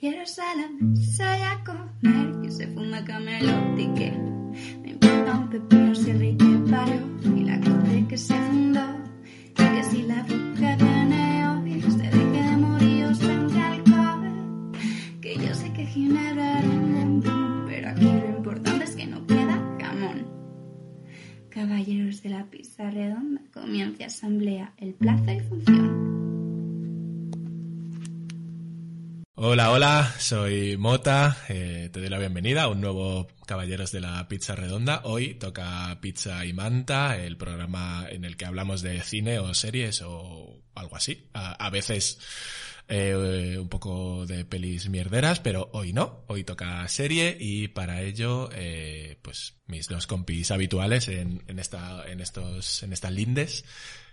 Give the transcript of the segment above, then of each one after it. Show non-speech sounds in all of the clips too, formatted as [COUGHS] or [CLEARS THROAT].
Jerusalem, soy a comer, que se fuma camelote que me importa un pepino si el rey que parió y la corte que se fundó. Y que si la bruja viene hoy se deje de morir sangre alcohol que yo sé que Ginebra era un montón pero aquí lo importante es que no queda jamón. Caballeros de la pizza redonda comienza asamblea el plazo y función Hola, hola, soy Mota, eh, te doy la bienvenida a un nuevo Caballeros de la Pizza Redonda. Hoy toca Pizza y Manta, el programa en el que hablamos de cine o series o algo así. A, veces eh, un poco de pelis mierderas, pero hoy no, hoy toca serie y para ello, eh, pues mis dos compis habituales en, en, esta, en, estos, en estas lindes,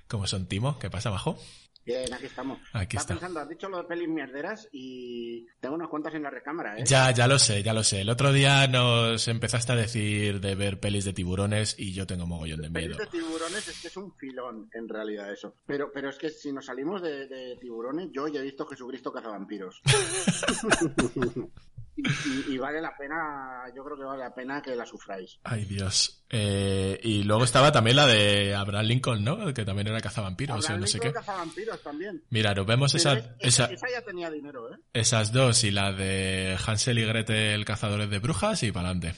como son Timo, ¿qué pasa abajo? Bien, aquí estamos. Aquí está. pensando, has dicho lo de pelis mierderas y tengo unas cuantas en la recámara, ¿eh? Ya, ya lo sé, ya lo sé. El otro día nos empezaste a decir de ver pelis de tiburones y yo tengo mogollón de miedo. Pelis de tiburones es que es un filón, en realidad, eso. Pero, pero es que si nos salimos de, de tiburones, yo ya he visto Jesucristo cazavampiros. [LAUGHS] y, y, vale la pena, yo creo que vale la pena que la sufráis. Ay, Dios. Eh, y luego estaba también la de Abraham Lincoln, ¿no? Que también era cazavampiros o no sé qué. cazavampiros también. Mira, nos vemos esa, esa- esa ya tenía dinero, ¿eh? esas dos y la de Hansel y Gretel, cazadores de brujas y para adelante.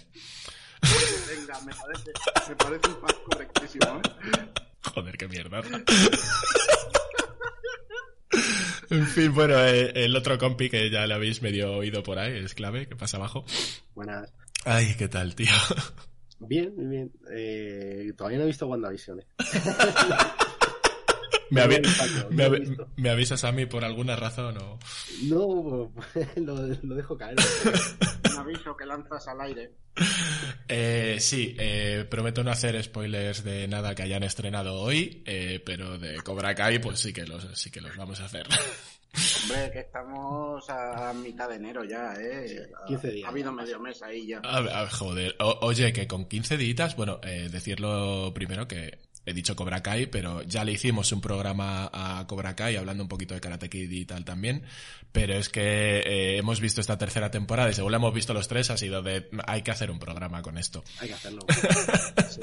Venga, me parece, me parece un pack correctísimo, ¿eh? [LAUGHS] Joder, qué mierda. [LAUGHS] en fin, bueno, eh, el otro compi que ya le habéis medio oído por ahí, es clave, que pasa abajo. Buenas. Ay, qué tal, tío. Bien, bien. Eh, todavía no he visto WandaVision. ¿eh? [LAUGHS] Me, avi- me visto. me avisas a mí por alguna razón o... No, [LAUGHS] lo, lo dejo caer. [LAUGHS] Un aviso que lanzas al aire. Eh, sí, eh, prometo no hacer spoilers de nada que hayan estrenado hoy, eh, pero de Cobra Kai pues sí que los, sí que los vamos a hacer. [LAUGHS] Hombre, que estamos a mitad de enero ya, ¿eh? 15 días. Ha habido medio mes ahí ya. A ver, a ver, joder, O- oye, que con 15 días, bueno, eh, decirlo primero que he dicho Cobra Kai, pero ya le hicimos un programa a Cobra Kai hablando un poquito de Karate Kid y tal también, pero es que eh, hemos visto esta tercera temporada y según la hemos visto los tres ha sido de hay que hacer un programa con esto. Hay que hacerlo. [LAUGHS] Sí,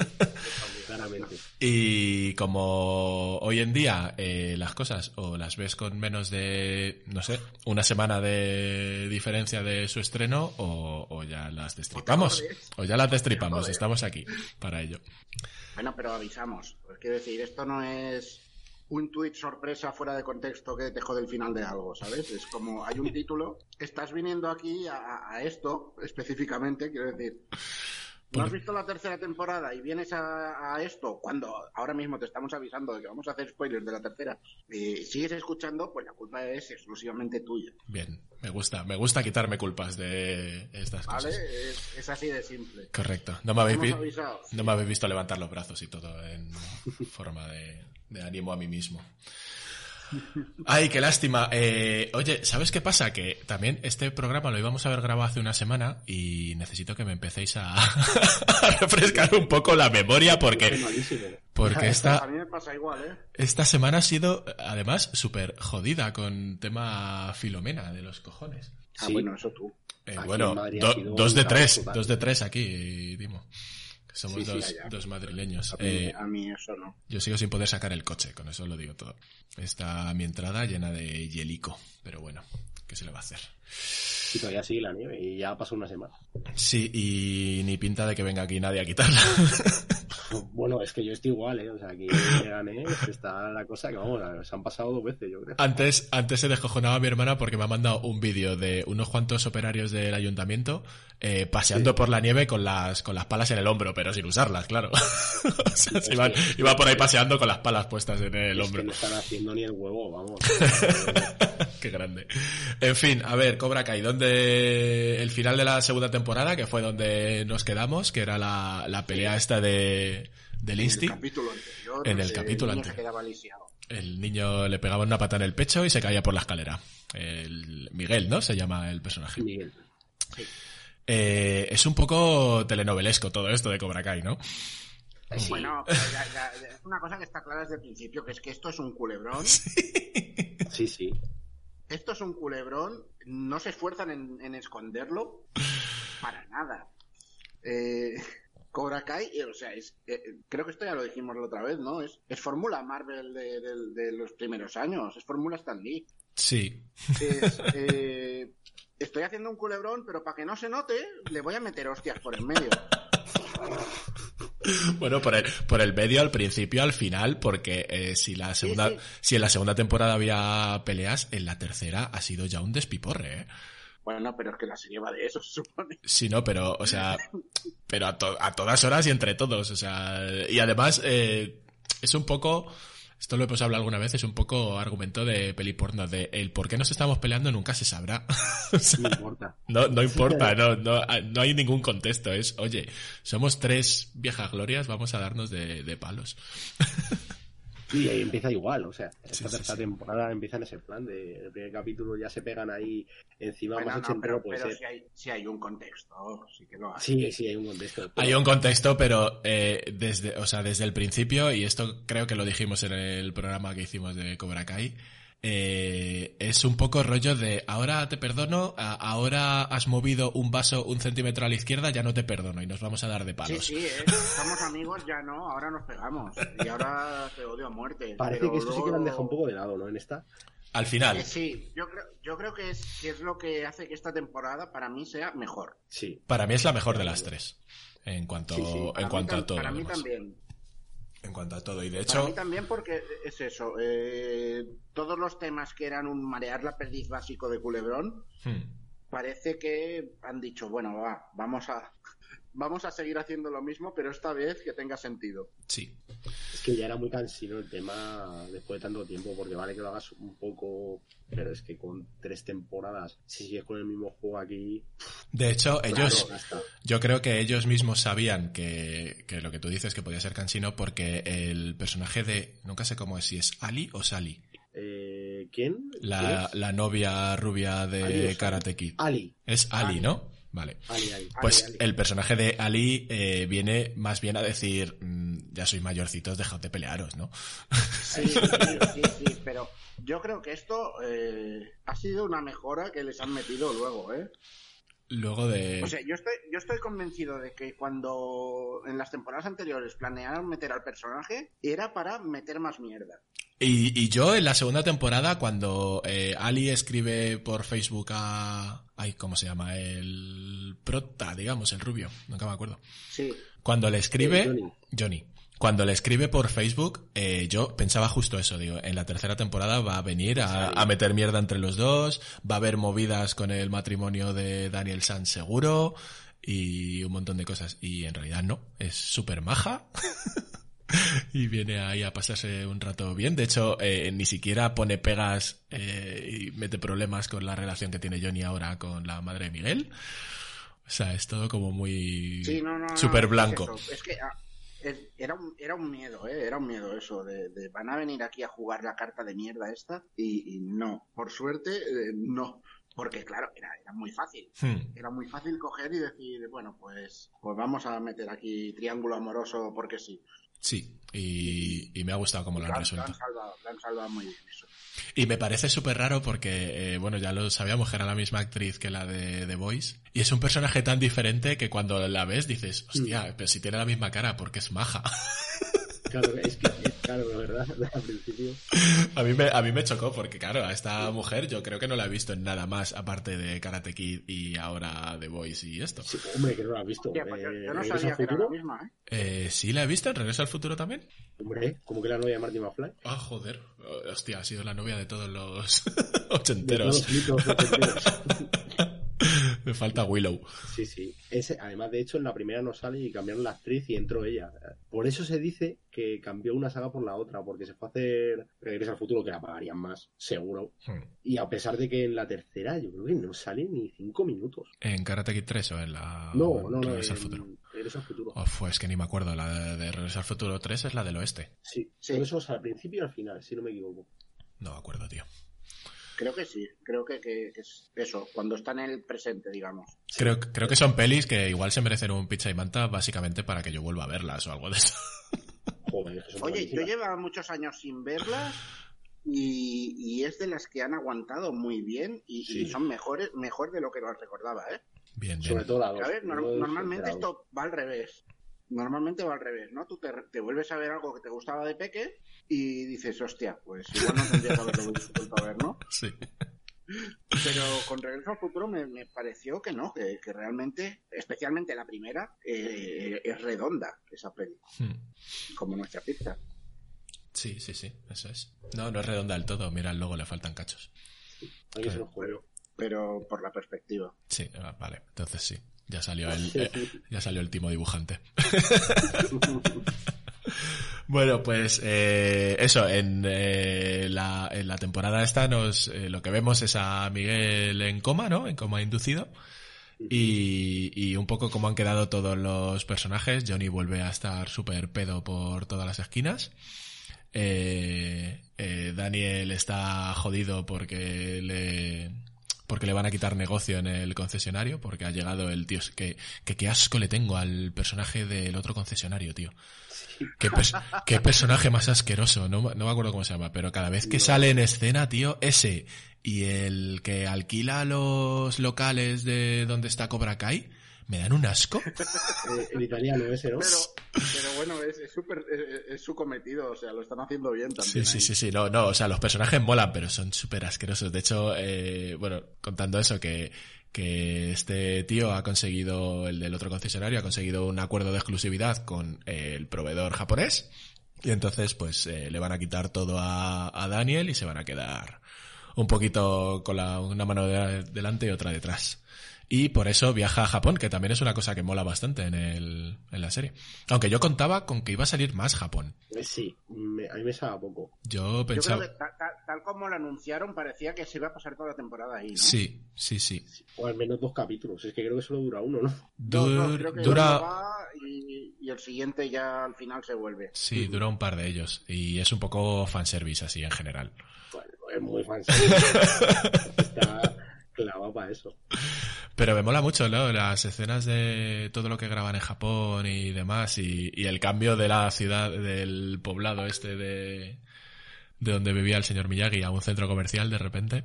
claramente. Y como hoy en día eh, las cosas o las ves con menos de, no sé, una semana de diferencia de su estreno o, o ya las destripamos. O ya las destripamos, estamos aquí para ello. Bueno, pero avisamos. Pues quiero decir, esto no es un tuit sorpresa fuera de contexto que te jode el final de algo, ¿sabes? Es como hay un título, estás viniendo aquí a, a esto específicamente, quiero decir. No has visto la tercera temporada y vienes a, a esto cuando ahora mismo te estamos avisando de que vamos a hacer spoilers de la tercera y sigues escuchando, pues la culpa es exclusivamente tuya, Bien, me gusta, me gusta quitarme culpas de estas ¿vale? cosas. Es, es así de simple. Correcto. No me habéis, Hemos vi- avisado. no me habéis visto levantar los brazos y todo en forma de, de ánimo a mí mismo. Ay, qué lástima. Eh, oye, ¿sabes qué pasa? Que también este programa lo íbamos a haber grabado hace una semana y necesito que me empecéis a, [LAUGHS] a refrescar un poco la memoria porque, porque [LAUGHS] A esta, mí me pasa igual, ¿eh? esta semana ha sido además súper jodida con tema Filomena de los cojones. Ah, Sí. bueno, eso tú. Eh, bueno, do- dos de tres, dos de tres aquí, Dimo. Somos Sí, dos madrileños. A mí, Eh, a mí eso no. yo sigo sin poder sacar el coche, con eso lo digo todo. Está mi entrada llena de hielico, pero bueno, ¿qué se le va a hacer? Y todavía sigue la nieve y ya pasó una semana. Sí, y ni pinta de que venga aquí nadie a quitarla. [LAUGHS] Bueno, es que yo estoy igual, ¿eh? O sea, aquí gané, está la cosa que, vamos, se han pasado dos veces, yo creo. Antes, antes se descojonaba mi hermana porque me ha mandado un vídeo de unos cuantos operarios del ayuntamiento eh, paseando por la nieve con las, con las palas en el hombro, pero sin usarlas, claro. [LAUGHS] o sea, se iban, iba por ahí paseando con las palas puestas en el Es hombro. que no están haciendo ni el huevo, vamos. [LAUGHS] Qué grande. En fin, a ver, Cobra Kai, donde el final de la segunda temporada, que fue donde nos quedamos, que era la, la pelea esta de, de En Linsty. el capítulo anterior. En el eh, capítulo niño anterior. El niño le pegaba una pata en el pecho y se caía por la escalera. El Miguel, ¿no? Se llama el personaje. Miguel. Eh, es un poco telenovelesco todo esto de Cobra Kai, ¿no? Sí. Bueno, pero ya- ya- es una cosa que está clara desde el principio, que es que esto es un culebrón. [LAUGHS] Sí, sí. Esto es un culebrón. No se esfuerzan en, en esconderlo para nada. Eh, Cobra Kai, eh, o sea, es, eh, creo que esto ya lo dijimos la otra vez, ¿no? Es, es fórmula Marvel de, de- de los primeros años, es fórmula Stan Lee. Sí. Es, [LAUGHS] eh, estoy haciendo un culebrón, pero para que no se note, le voy a meter hostias por en medio. [LAUGHS] Bueno, por el, por el medio al principio, al final, porque eh, si la segunda, sí. si en la segunda temporada había peleas, en la tercera ha sido ya un despiporre, ¿eh? Bueno, pero es que la serie va de eso, se supone. Sí, no, pero, o sea, pero a, to- a todas horas y entre todos, o sea, y además eh, es un poco, esto lo hemos hablado alguna vez, es un poco argumento de peli porno, de el por qué nos estamos peleando nunca se sabrá. [LAUGHS] O sea, No importa. no, no importa, no, no, no hay ningún contexto, es, oye, somos tres viejas glorias, vamos a darnos de, de palos. [LAUGHS] Sí, ahí empieza igual, o sea, esta Sí, tercera sí. temporada empieza en ese plan de el primer capítulo ya se pegan ahí encima Bueno, más no, ochentero pero, puede pero ser. si, hay, si hay un contexto, sí que lo hay. Sí, sí, hay un contexto. Hay un contexto, pero eh, desde, o sea, desde el principio, y esto creo que lo dijimos en el programa que hicimos de Cobra Kai, eh, es un poco rollo de ahora te perdono, a- ahora has movido un vaso un centímetro a la izquierda, ya no te perdono y nos vamos a dar de Sí, palos. sí, ¿eh? [LAUGHS] somos amigos, ya no, ahora nos pegamos. Y ahora te odio a muerte. Parece pero que esto sí que lo han luego- dejado un poco de lado, ¿no? En esta. Al final, Eh, Sí, yo creo, yo creo que, es, que es lo que hace que esta temporada para mí sea mejor. Sí. para mí es la mejor de las tres. En cuanto, Sí, sí, en cuanto a todo. Para mí demás. también. En cuanto a todo. Y de Para hecho, mí también porque es eso. eh, todos los temas que eran un marear la perdiz básico de Culebrón, hmm, parece que han dicho, bueno, va, vamos a, vamos a seguir haciendo lo mismo, pero esta vez que tenga sentido. sí. Es que ya era muy cansino el tema después de tanto tiempo, porque vale que lo hagas un poco, pero es que con tres temporadas, si sigues con el mismo juego aquí, De hecho, ellos, claro. Yo creo que ellos mismos sabían que, que lo que tú dices que podía ser cansino porque el personaje de, nunca sé cómo es, si es Ali o Sally, Eh, ¿Quién? la, la novia rubia de Sally. Karate Kid. Ali. Es Ali, Ali. ¿no? Vale. Ali, Ali. Pues Ali. el personaje de Ali eh, viene más bien a decir, mm, ya sois mayorcitos, dejad de pelearos, ¿no? Sí, [LAUGHS] sí, sí, sí, pero yo creo que esto eh, ha sido una mejora que les han metido luego, ¿eh? Luego de... O sea, yo estoy, yo estoy convencido de que cuando en las temporadas anteriores planearon meter al personaje, era para meter más mierda. Y, y yo en la segunda temporada, cuando eh, Ali escribe por Facebook a... Ay, ¿cómo se llama? El prota, digamos, el rubio, nunca me acuerdo. Sí, Cuando le escribe... Eh, Johnny. Johnny. Cuando le escribe por Facebook, eh, yo pensaba justo eso, digo, en la tercera temporada va a venir a, a meter mierda entre los dos, va a haber movidas con el matrimonio de Daniel Sanz seguro y un montón de cosas. Y en realidad no, es súper maja. [LAUGHS] [LAUGHS] y viene ahí a pasarse un rato bien. De hecho, eh, ni siquiera pone pegas eh, y mete problemas con la relación que tiene Johnny ahora con la madre de Miguel. O sea, es todo como muy sí, no, no. no, súper blanco. Es, que ah, es- era, un, era un miedo, ¿eh? Era un miedo eso, de, de van a venir aquí a jugar la carta de mierda esta y, y no. Por suerte, eh, no. Porque claro, era, era muy fácil. Hmm. Era muy fácil coger y decir, bueno, pues, pues vamos a meter aquí triángulo amoroso porque sí. Sí, y, y me ha gustado cómo lo han lo resuelto. han salvado, lo han salvado muy bien eso. Y me parece súper raro porque, eh, bueno, ya lo sabíamos que era la misma actriz que la de The Voice. Y es un personaje tan diferente que cuando la ves dices, hostia, pero si tiene la misma cara, porque es maja. [LAUGHS] Claro, es que, es, claro, la verdad, [LAUGHS] al principio. A mí, me, a mí me chocó porque, claro, a esta mujer yo creo que no la he visto en nada más aparte de Karate Kid y ahora The Voice y esto. Sí, hombre, que no lo has visto. Hostia, pues yo, Eh, yo no ¿Regreso sabía que era la misma, ¿eh? Eh, ¿Sí la he visto en Regreso al Futuro también? Hombre, como que la novia de Marty McFly. Ah, joder. Hostia, ha sido la novia de todos los [LAUGHS] De todos ochenteros. los mitos [LAUGHS] ochenteros. [LAUGHS] Me falta Willow. Sí, sí. Ese, además, de hecho, en la primera no sale y cambiaron la actriz y entró ella. Por eso se dice que cambió una saga por la otra, porque se fue a hacer Regreso al Futuro, que la pagarían más, seguro. Hmm. Y a pesar de que en la tercera yo creo que no sale ni cinco minutos. ¿En Karate Kid 3 o en la No, no, no. Regreso al Futuro? Regreso al Futuro. Uf, es que ni me acuerdo. La de, de Regreso al Futuro 3 es la del oeste. Sí, Sí. eso es al principio y al final, si no me equivoco. No me acuerdo, tío. Creo que sí, creo que, que- que es eso, cuando está en el presente, digamos. Creo, creo que son pelis que igual se merecen un pizza y manta básicamente para que yo vuelva a verlas o algo de eso. [LAUGHS] Joder, Oye, yo llevaba muchos años sin verlas y, y es de las que han aguantado muy bien y, son mejores, mejor de lo que los recordaba, ¿eh? Bien, Sobre bien. todo la dos. A ver, normalmente esto va al revés. Normalmente va al revés, ¿no? Tú te, te vuelves a ver algo que te gustaba de peque y dices, hostia, pues igual no tendría que haberlo vuelto a ver, ¿no? [LAUGHS] Sí. Pero con Regreso al Futuro me, me pareció que no, que, que realmente, especialmente la primera, eh, es redonda esa peli, Hmm. como nuestra pizza. Sí, sí, sí, eso es. No, no es redonda del todo. Mira, el logo le faltan cachos. Hay que se los juego. Pero por la perspectiva. Sí, ah, vale. Entonces sí. Ya salió el, eh, ya salió el timo dibujante. [LAUGHS] Bueno, pues eh, eso, en, eh, la, en la temporada esta nos eh, lo que vemos es a Miguel en coma, ¿no? En coma inducido. Y, y un poco cómo han quedado todos los personajes. Johnny vuelve a estar súper pedo por todas las esquinas. Eh, eh, Daniel está jodido porque le porque le van a quitar negocio en el concesionario porque ha llegado el tío que que qué asco le tengo al personaje del otro concesionario tío. Qué, qué personaje más asqueroso no, no me acuerdo cómo se llama pero cada vez que sale en escena tío ese y el que alquila los locales de donde está Cobra Kai me dan un asco [LAUGHS] Eh, el italiano ese, ¿no? Pero, pero bueno, es, es, súper- es- es su cometido, o sea, lo están haciendo bien Sí, también. sí, ahí. sí, sí, no, no, o sea, los personajes molan, pero son súper asquerosos. De hecho, eh, bueno, contando eso, que, que este tío ha conseguido, el del otro concesionario, ha conseguido un acuerdo de exclusividad con eh, el proveedor japonés, y entonces, pues, eh, le van a quitar todo a, a Daniel y se van a quedar un poquito con la, una mano de- delante y otra detrás. Y por eso viaja a Japón, que también es una cosa que mola bastante en, el, en la serie. Aunque yo contaba con que iba a salir más Japón. Eh, Sí, me- a mí me sabe poco. Yo Yo pensaba... creo que ta- ta- tal, como lo anunciaron, parecía que se iba a pasar toda la temporada ahí, ¿no? Sí, sí, sí. O al menos dos capítulos. Es que creo que solo dura uno, ¿no? Creo que dura, va y, y el siguiente ya al final se vuelve. sí, dura un par de ellos. Y es un poco fanservice así en general. Bueno, es muy fan. [LAUGHS] Está clavado para eso. Pero me mola mucho, ¿no? Las escenas de todo lo que graban en Japón y demás. Y, y el cambio de la ciudad, del poblado este de, de donde vivía el señor Miyagi a un centro comercial de repente.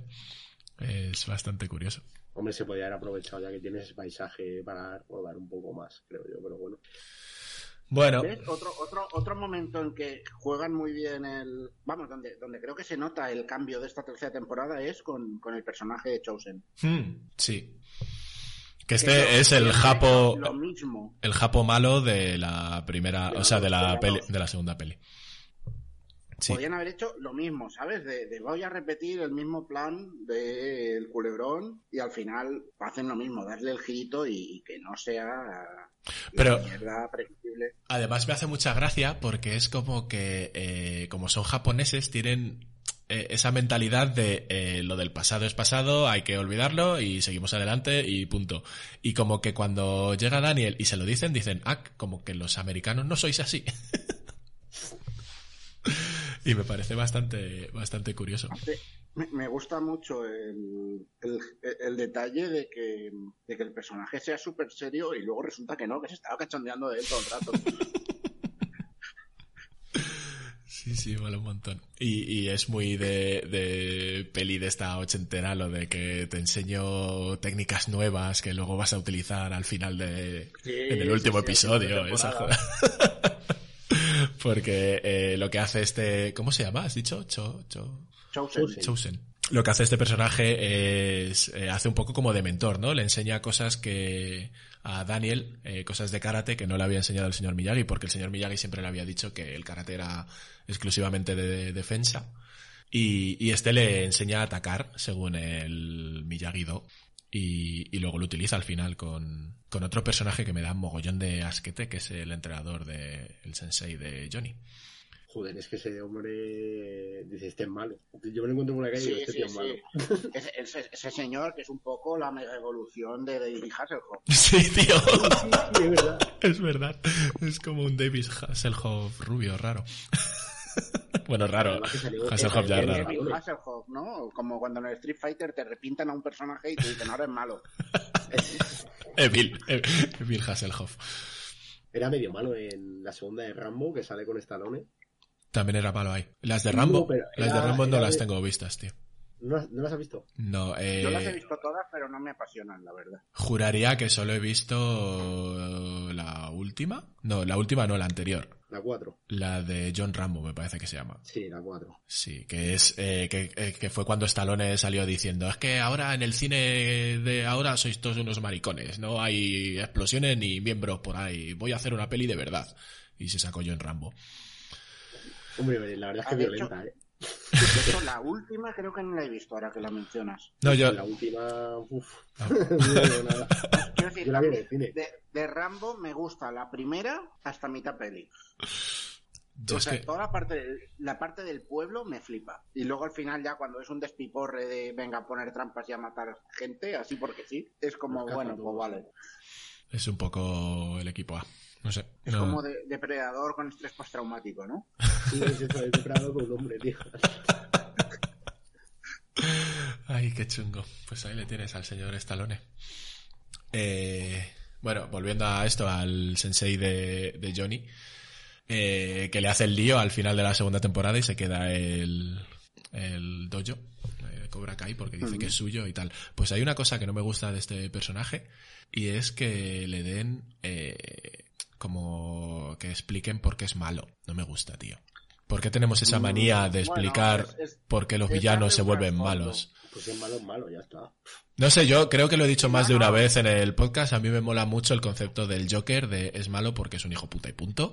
Es bastante curioso. Hombre, se podría haber aprovechado ya que tienes ese paisaje para rodar un poco más, creo yo, pero bueno. Bueno, ¿Ves? Otro, otro, otro momento en que juegan muy bien el... Vamos, donde, donde creo que se nota el cambio de esta tercera temporada es con, con el personaje de Chosen. hmm, sí. Que este es el japo, Lo mismo. el japo malo de la primera, o sea, de la peli, de la segunda peli. Sí. Podrían haber hecho lo mismo, ¿sabes? De, de voy a repetir el mismo plan del culebrón y al final hacen lo mismo, darle el girito y, y que no sea Pero-. Además me hace mucha gracia porque es como que, eh, como son japoneses, tienen eh, esa mentalidad de eh, lo del pasado es pasado, hay que olvidarlo y seguimos adelante y punto. Y como que cuando llega Daniel y se lo dicen, dicen, ah, como que los americanos no sois así. [LAUGHS] y me parece bastante, bastante curioso. Sí, Me, me gusta mucho el, el, el detalle de que, de que el personaje sea súper serio y luego resulta que no, que se estaba cachondeando de él todo el rato. [LAUGHS] Sí, sí, mola un montón. Y, y es muy de, de peli de esta ochentera, lo de que te enseño técnicas nuevas que luego vas a utilizar al final de, Sí, en el sí, último sí, de episodio. Esa joda. [LAUGHS] Porque eh, lo que hace este... ¿Cómo se llama? ¿Has dicho? Cho, cho... Chosen. Chosen. Lo que hace este personaje es eh, hace un poco como de mentor, ¿no? Le enseña cosas que a Daniel, eh, cosas de karate que no le había enseñado el señor Miyagi, porque el señor Miyagi siempre le había dicho que el karate era exclusivamente de, defensa. Y, y, este le enseña a atacar según el Miyagi-Do. Y, y, luego lo utiliza al final con, con otro personaje que me da un mogollón de asquete, que es el entrenador del el sensei de Johnny. Joder, es que ese hombre dice, este es malo. Yo me lo encuentro por la calle y digo, este sí, es malo. [LAUGHS] Ese, ese, ese, señor que es un poco la mega evolución de David Hasselhoff. [LAUGHS] Sí, tío. Sí, sí, es verdad. [LAUGHS] Es verdad. Es como un David Hasselhoff rubio, raro. [LAUGHS] bueno, raro. Hasselhoff ya es raro. David Hasselhoff, ¿no? Como cuando en el Street Fighter te repintan a un personaje y te dicen, ahora es malo. [LAUGHS] Evil, Evil Hasselhoff. Era medio malo en la segunda de Rambo, que sale con Stallone. También era malo ahí. Las de Rambo, no, las de Rambo no las tengo vistas, tío. ¿No, ¿No, las has visto? No, eh... Yo las he visto todas, pero no me apasionan, la verdad. Juraría que solo he visto la última. No, la última no, la anterior. La 4. La de John Rambo, me parece que se llama. Sí, la 4. Sí, que es eh, que, eh, que, fue cuando Stallone salió diciendo, es que ahora en el cine de ahora sois todos unos maricones, no hay explosiones ni miembros por ahí, voy a hacer una peli de verdad. Y se sacó John Rambo. Hombre, la verdad es que violenta, ¿eh? La última creo que no la he visto ahora que la mencionas. No, yo... La última... Uf. Ah. [LAUGHS] No. Quiero decir, yo la vi en el cine. De, de, Rambo me gusta la primera hasta mitad peli. Yo o sea, es que... toda la parte, la parte del pueblo me flipa. Y luego al final ya cuando es un despiporre de venga a poner trampas y a matar gente, así porque sí, es como, bueno, pues vale. Es un poco el equipo A. No sé. Es no. como de, depredador con estrés postraumático, ¿no? [LAUGHS] Sí, es eso, es depredador con un hombre, tío. [LAUGHS] Ay, qué chungo. Pues ahí le tienes al señor Stallone. Eh, bueno, volviendo a esto, al sensei de, de Johnny, eh, que le hace el lío al final de la segunda temporada y se queda el, el dojo, Cobra Kai, porque dice uh -huh. que es suyo y tal. Pues hay una cosa que no me gusta de este personaje y es que le den eh, como que expliquen por qué es malo. No me gusta, tío. ¿Por qué tenemos esa manía de explicar bueno, es, es, por qué los villanos se vuelven malos? Pues es malo, es malo, ya está. No sé, yo creo que lo he dicho más de una vez en el podcast. A mí me mola mucho el concepto del Joker de es malo porque es un hijo puta y punto.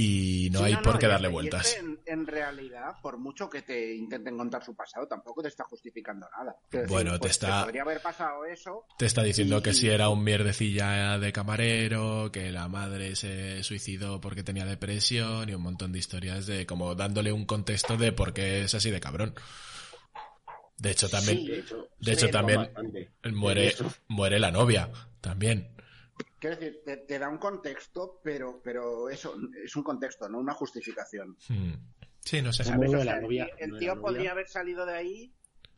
Y no sí, hay no, por no, qué darle vueltas. en, en realidad, por mucho que te intenten contar su pasado, tampoco te está justificando nada. Decir, Bueno, te pues, está- podría haber pasado eso. Te está diciendo Y- que si era un mierdecilla de camarero, que la madre se suicidó porque tenía depresión y un montón de historias de como dándole un contexto de por qué es así de cabrón. De hecho también, Sí, De hecho, de hecho se también bastante. muere, muere la novia, también. Quiero decir, te, te da un contexto, pero, pero eso es un contexto, no una justificación. Hmm. Sí, no sé. ¿sabes? lo O de sea, la novia- el- el tío podría haber salido de ahí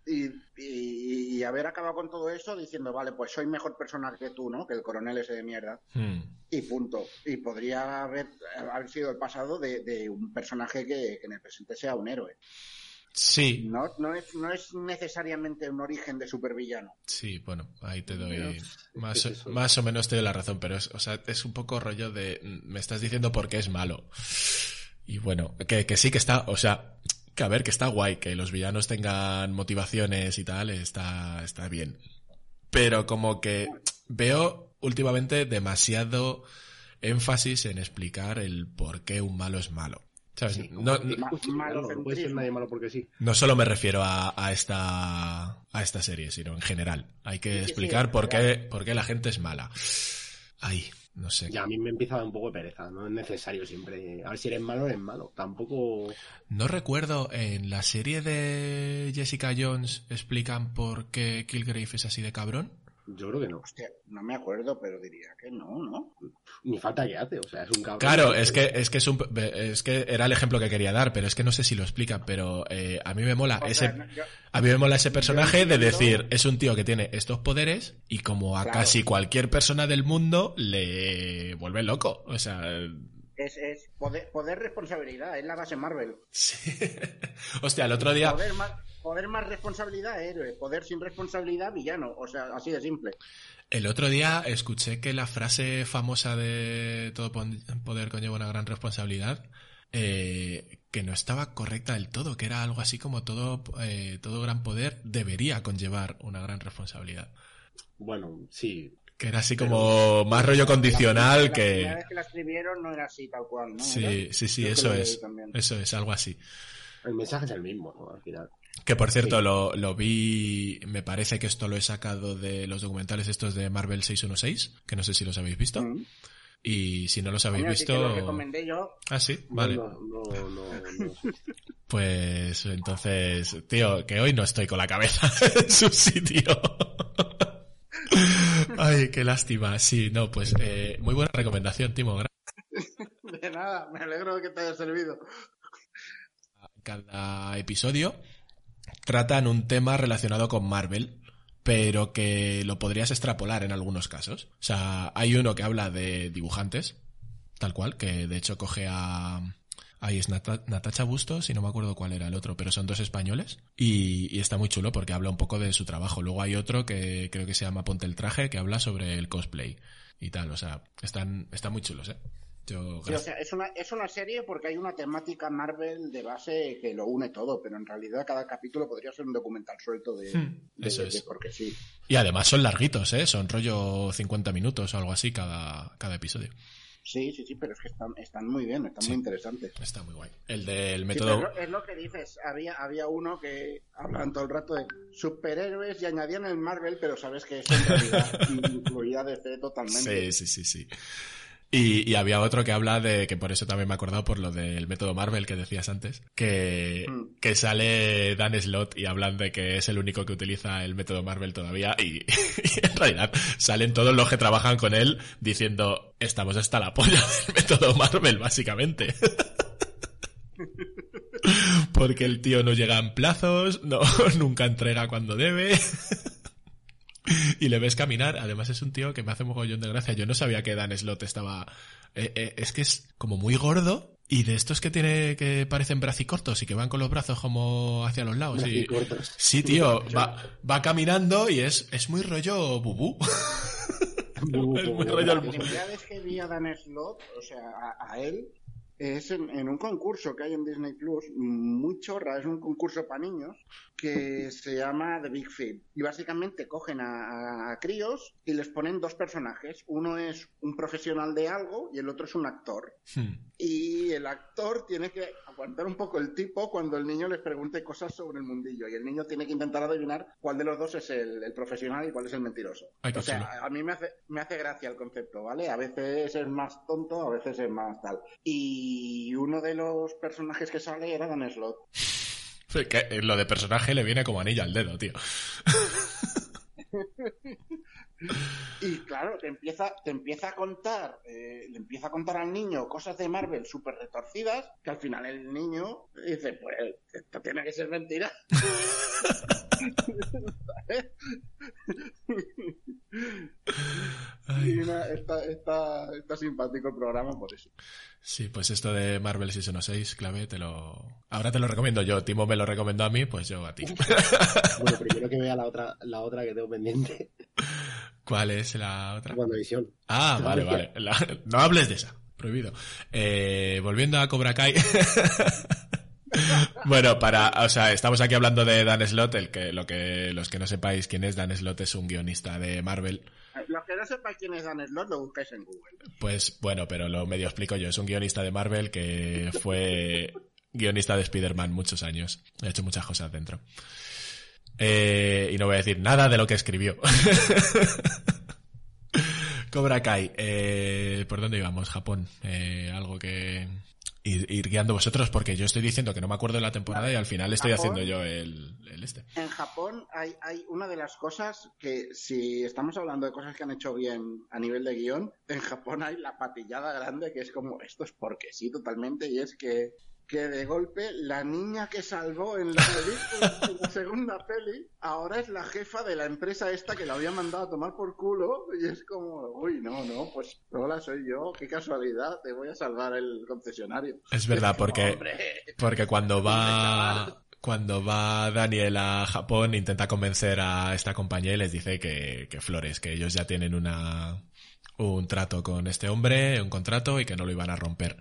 y, y- y haber acabado con todo eso diciendo, vale, pues soy mejor persona que tú, ¿no? Que el coronel ese de mierda. Hmm. Y punto. Y podría haber, haber sido el pasado de, de un personaje que, que en el presente sea un héroe. Sí, No, no, es, no es necesariamente un origen de supervillano. sí, bueno, ahí te doy Pero, más, es eso. más o menos te doy la razón, pero es, o sea, es un poco rollo de mm, me estás diciendo por qué es malo. Y bueno, que, que sí que está, o sea, que a ver, que está guay, que los villanos tengan motivaciones y tal, está, está bien. Pero como que veo últimamente demasiado énfasis en explicar el por qué un malo es malo. ¿Sabes? Sí, no, puede ser nadie malo porque sí. no solo me refiero a, a esta a esta serie, sino en general. Hay que Sí, explicar sí, por qué, por qué la gente es mala. Ay, no sé. Ya a mí me empieza a dar un poco de pereza, no es necesario siempre. A ver si eres malo, eres malo. Tampoco. No recuerdo, en la serie de Jessica Jones explican por qué Kilgrave es así de cabrón. Yo creo que no. Hostia, no me acuerdo, pero diría que no, ¿no? Ni falta que hace, o sea, es un cabrón. Claro, es que es que es un es que era el ejemplo que quería dar, pero es que no sé si lo explican, pero eh, a mí me mola O ese sea, no, yo- A mí me mola ese personaje de decir, es un tío que tiene estos poderes y como a Claro. casi cualquier persona del mundo le vuelve loco. O sea, es, es poder, poder responsabilidad, es la base Marvel. sí. [LAUGHS] Hostia, el otro día... Poder más, poder más responsabilidad, héroe. Poder sin responsabilidad, villano. O sea, así de simple. El otro día escuché que la frase famosa de todo poder conlleva una gran responsabilidad eh, que no estaba correcta del todo, que era algo así como todo, eh, todo gran poder debería conllevar una gran responsabilidad. Bueno, sí. Que era así como más rollo condicional La que... primera vez que la escribieron no era así tal cual, ¿no? Sí, sí, sí, Yo eso es. Eso es, algo así. El mensaje es el mismo, ¿no? Al final. Que por cierto, Sí. lo, lo vi, me parece que esto lo he sacado de los documentales estos de Marvel 616, que no sé si los habéis visto. Mm. Y si no los habéis que visto... lo recomendé yo. Ah, sí, vale. No, no, no. Pues entonces, tío, que hoy no estoy con la cabeza [LAUGHS] en su sitio. Ay, qué lástima. Sí, no, pues eh, muy buena recomendación, Timo. De nada, me alegro de que te haya servido. Cada episodio tratan un tema relacionado con Marvel, pero que lo podrías extrapolar en algunos casos. O sea, hay uno que habla de dibujantes, tal cual, que de hecho coge a... Ahí es Nata- Natacha Bustos y no me acuerdo cuál era el otro, pero son dos españoles y, y está muy chulo porque habla un poco de su trabajo. Luego hay otro que creo que se llama Ponte el Traje que habla sobre el cosplay y tal. O sea, están, están muy chulos, ¿eh? Yo, Sí, o sea, es una, es una serie porque hay una temática Marvel de base que lo une todo, pero en realidad cada capítulo podría ser un documental suelto de, Hmm, de- eso de- es. porque sí. Y además son larguitos, ¿eh? Son rollo 50 minutos o algo así cada, cada episodio. Sí, sí, sí, pero es que están, están muy bien, están Sí. muy interesantes. Está muy guay. El del Sí, método... pero es, lo, es que dices, había, había uno que hablaban todo el rato de superhéroes y añadían el Marvel, pero sabes que eso en realidad [LAUGHS] incluía DC totalmente. Sí, sí, sí, sí. Y, y había otro que habla de, que por eso también me he acordado por lo del método Marvel que decías antes, que, Mm. que sale Dan Slot y hablan de que es el único que utiliza el método Marvel todavía y, [LAUGHS] y en realidad salen todos los que trabajan con él diciendo estamos hasta la polla del método Marvel, básicamente. [LAUGHS] Porque el tío no llega en plazos, no, [LAUGHS] nunca entrega cuando debe. [LAUGHS] Y le ves caminar. Además es un tío que me hace mogollón de gracia. Yo no sabía que Dan Slot estaba... eh, eh, es que es como muy gordo y de estos que tiene que parecen bracicortos y que van con los brazos como hacia los lados. Y... Sí, tío, va, va caminando y es, es muy rollo bubú. [LAUGHS] Es muy rollo La el bubú. primera vez que vi a Dan Slott, o sea, a, a él, es en, en un concurso que hay en Disney Plus, muy chorra, es un concurso para niños que [LAUGHS] se llama The Big Field. Y básicamente cogen a, a- a críos y les ponen dos personajes. Uno es un profesional de algo y el otro es un actor. Hmm. Y el actor tiene que aguantar un poco el tipo cuando el niño les pregunte cosas sobre el mundillo. Y el niño tiene que intentar adivinar cuál de los dos es el, el profesional y cuál es el mentiroso. Ay, o sea, chulo. a mí me hace, me hace gracia el concepto, ¿vale? A veces es más tonto, a veces es más tal. Y uno de los personajes que sale era Dan Slott. [LAUGHS] Que lo de personaje le viene como anillo al dedo, tío. [LAUGHS] [LAUGHS] Y claro, te empieza, te empieza a contar, eh, le empieza a contar al niño cosas de Marvel súper retorcidas, que al final el niño dice, pues esto tiene que ser mentira. [LAUGHS] [LAUGHS] Y una- está, está, está simpático el programa por eso. Sí, pues esto de Marvel Season 6, clave, te lo... Ahora te lo recomiendo yo. Timo me lo recomendó a mí, pues yo a ti. [LAUGHS] Bueno, primero que vea la otra, la otra que tengo pendiente, ¿Cuál es la otra? WandaVision. Ah, [LAUGHS] vale, vale. La- no hables de esa. Prohibido. Eh, volviendo a Cobra Kai. [LAUGHS] bueno, para, o sea, estamos aquí hablando de Dan Slott, el que, lo que, los que no sepáis quién es, Dan Slott es un guionista de Marvel. No sepáis quién es Dan lo buscáis en Google. Pues bueno, pero lo medio explico yo. Es un guionista de Marvel que fue [LAUGHS] guionista de Spider-Man muchos años. Ha hecho muchas cosas dentro. Eh, y no voy a decir nada de lo que escribió. [LAUGHS] Cobra Kai. Eh, ¿Por dónde íbamos? Japón. Eh, algo que... Ir, ir guiando vosotros porque yo estoy diciendo que no me acuerdo de la temporada y al final estoy Japón. haciendo yo el, el este. En Japón hay, hay una de las cosas que, si estamos hablando de cosas que han hecho bien a nivel de guion, en Japón hay la patillada grande que es como, esto es porque sí, totalmente, y es que, que de golpe la niña que salvó en la película, en la segunda peli, ahora es la jefa de la empresa esta que la había mandado a tomar por culo, y es como, uy, no, no, pues hola, soy yo, qué casualidad, te voy a salvar el concesionario. Es verdad, porque... Porque cuando va [LAUGHS] cuando va Daniel a Japón, intenta convencer a esta compañía y les dice que, que Flores, que ellos ya tienen una, un trato con este hombre, un contrato y que no lo iban a romper.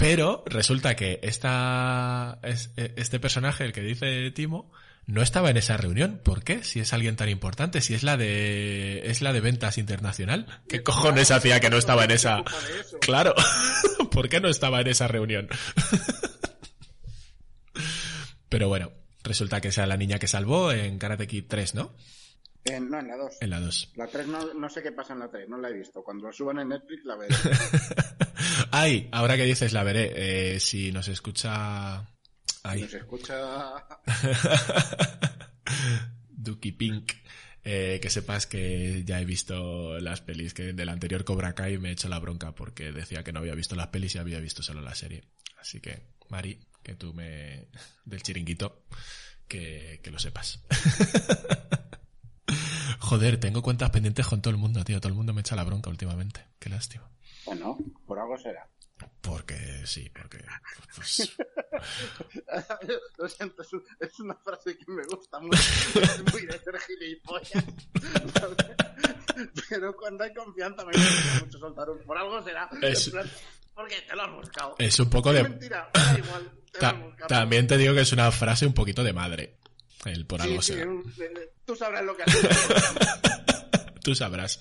Pero resulta que esta, es- este personaje, el que dice Timo, no estaba en esa reunión. ¿Por qué? Si es alguien tan importante, si es la de, es la de ventas internacional. ¿Qué cojones hacía que no estaba en esa? Claro. [LAUGHS] ¿Por qué no estaba en esa reunión? [LAUGHS] Pero bueno, resulta que esa es la niña que salvó en Karate Kid 3, ¿no? Eh, no, en la 2. En la 2. La 3 no, no sé qué pasa en la 3, no la he visto. Cuando la suban en Netflix la veré. [LAUGHS] Ay, ahora que dices la veré, eh, si nos escucha... Ay, Nos escucha... [LAUGHS] Duki Pink, eh, que sepas que ya he visto las pelis, que del anterior Cobra Kai me he hecho la bronca porque decía que no había visto las pelis y había visto solo la serie. Así que, Mari, que tú me... del chiringuito, que, que lo sepas. [LAUGHS] Joder, tengo cuentas pendientes con todo el mundo, tío. Todo el mundo me echa la bronca últimamente. Qué lástima. Bueno, por algo será. Porque sí, porque... pues, [LAUGHS] Lo siento, es, un- es una frase que me gusta mucho. Es muy de ser gilipollas. Pero cuando hay confianza me gusta mucho soltar un... Por algo será. Es- Porque te lo has buscado. es un poco de... mentira, da igual. Te lo has buscado. también te digo que es una frase un poquito de madre. El por Sí, algo sí, será. Tú sabrás lo que haces. [LAUGHS] Tú sabrás.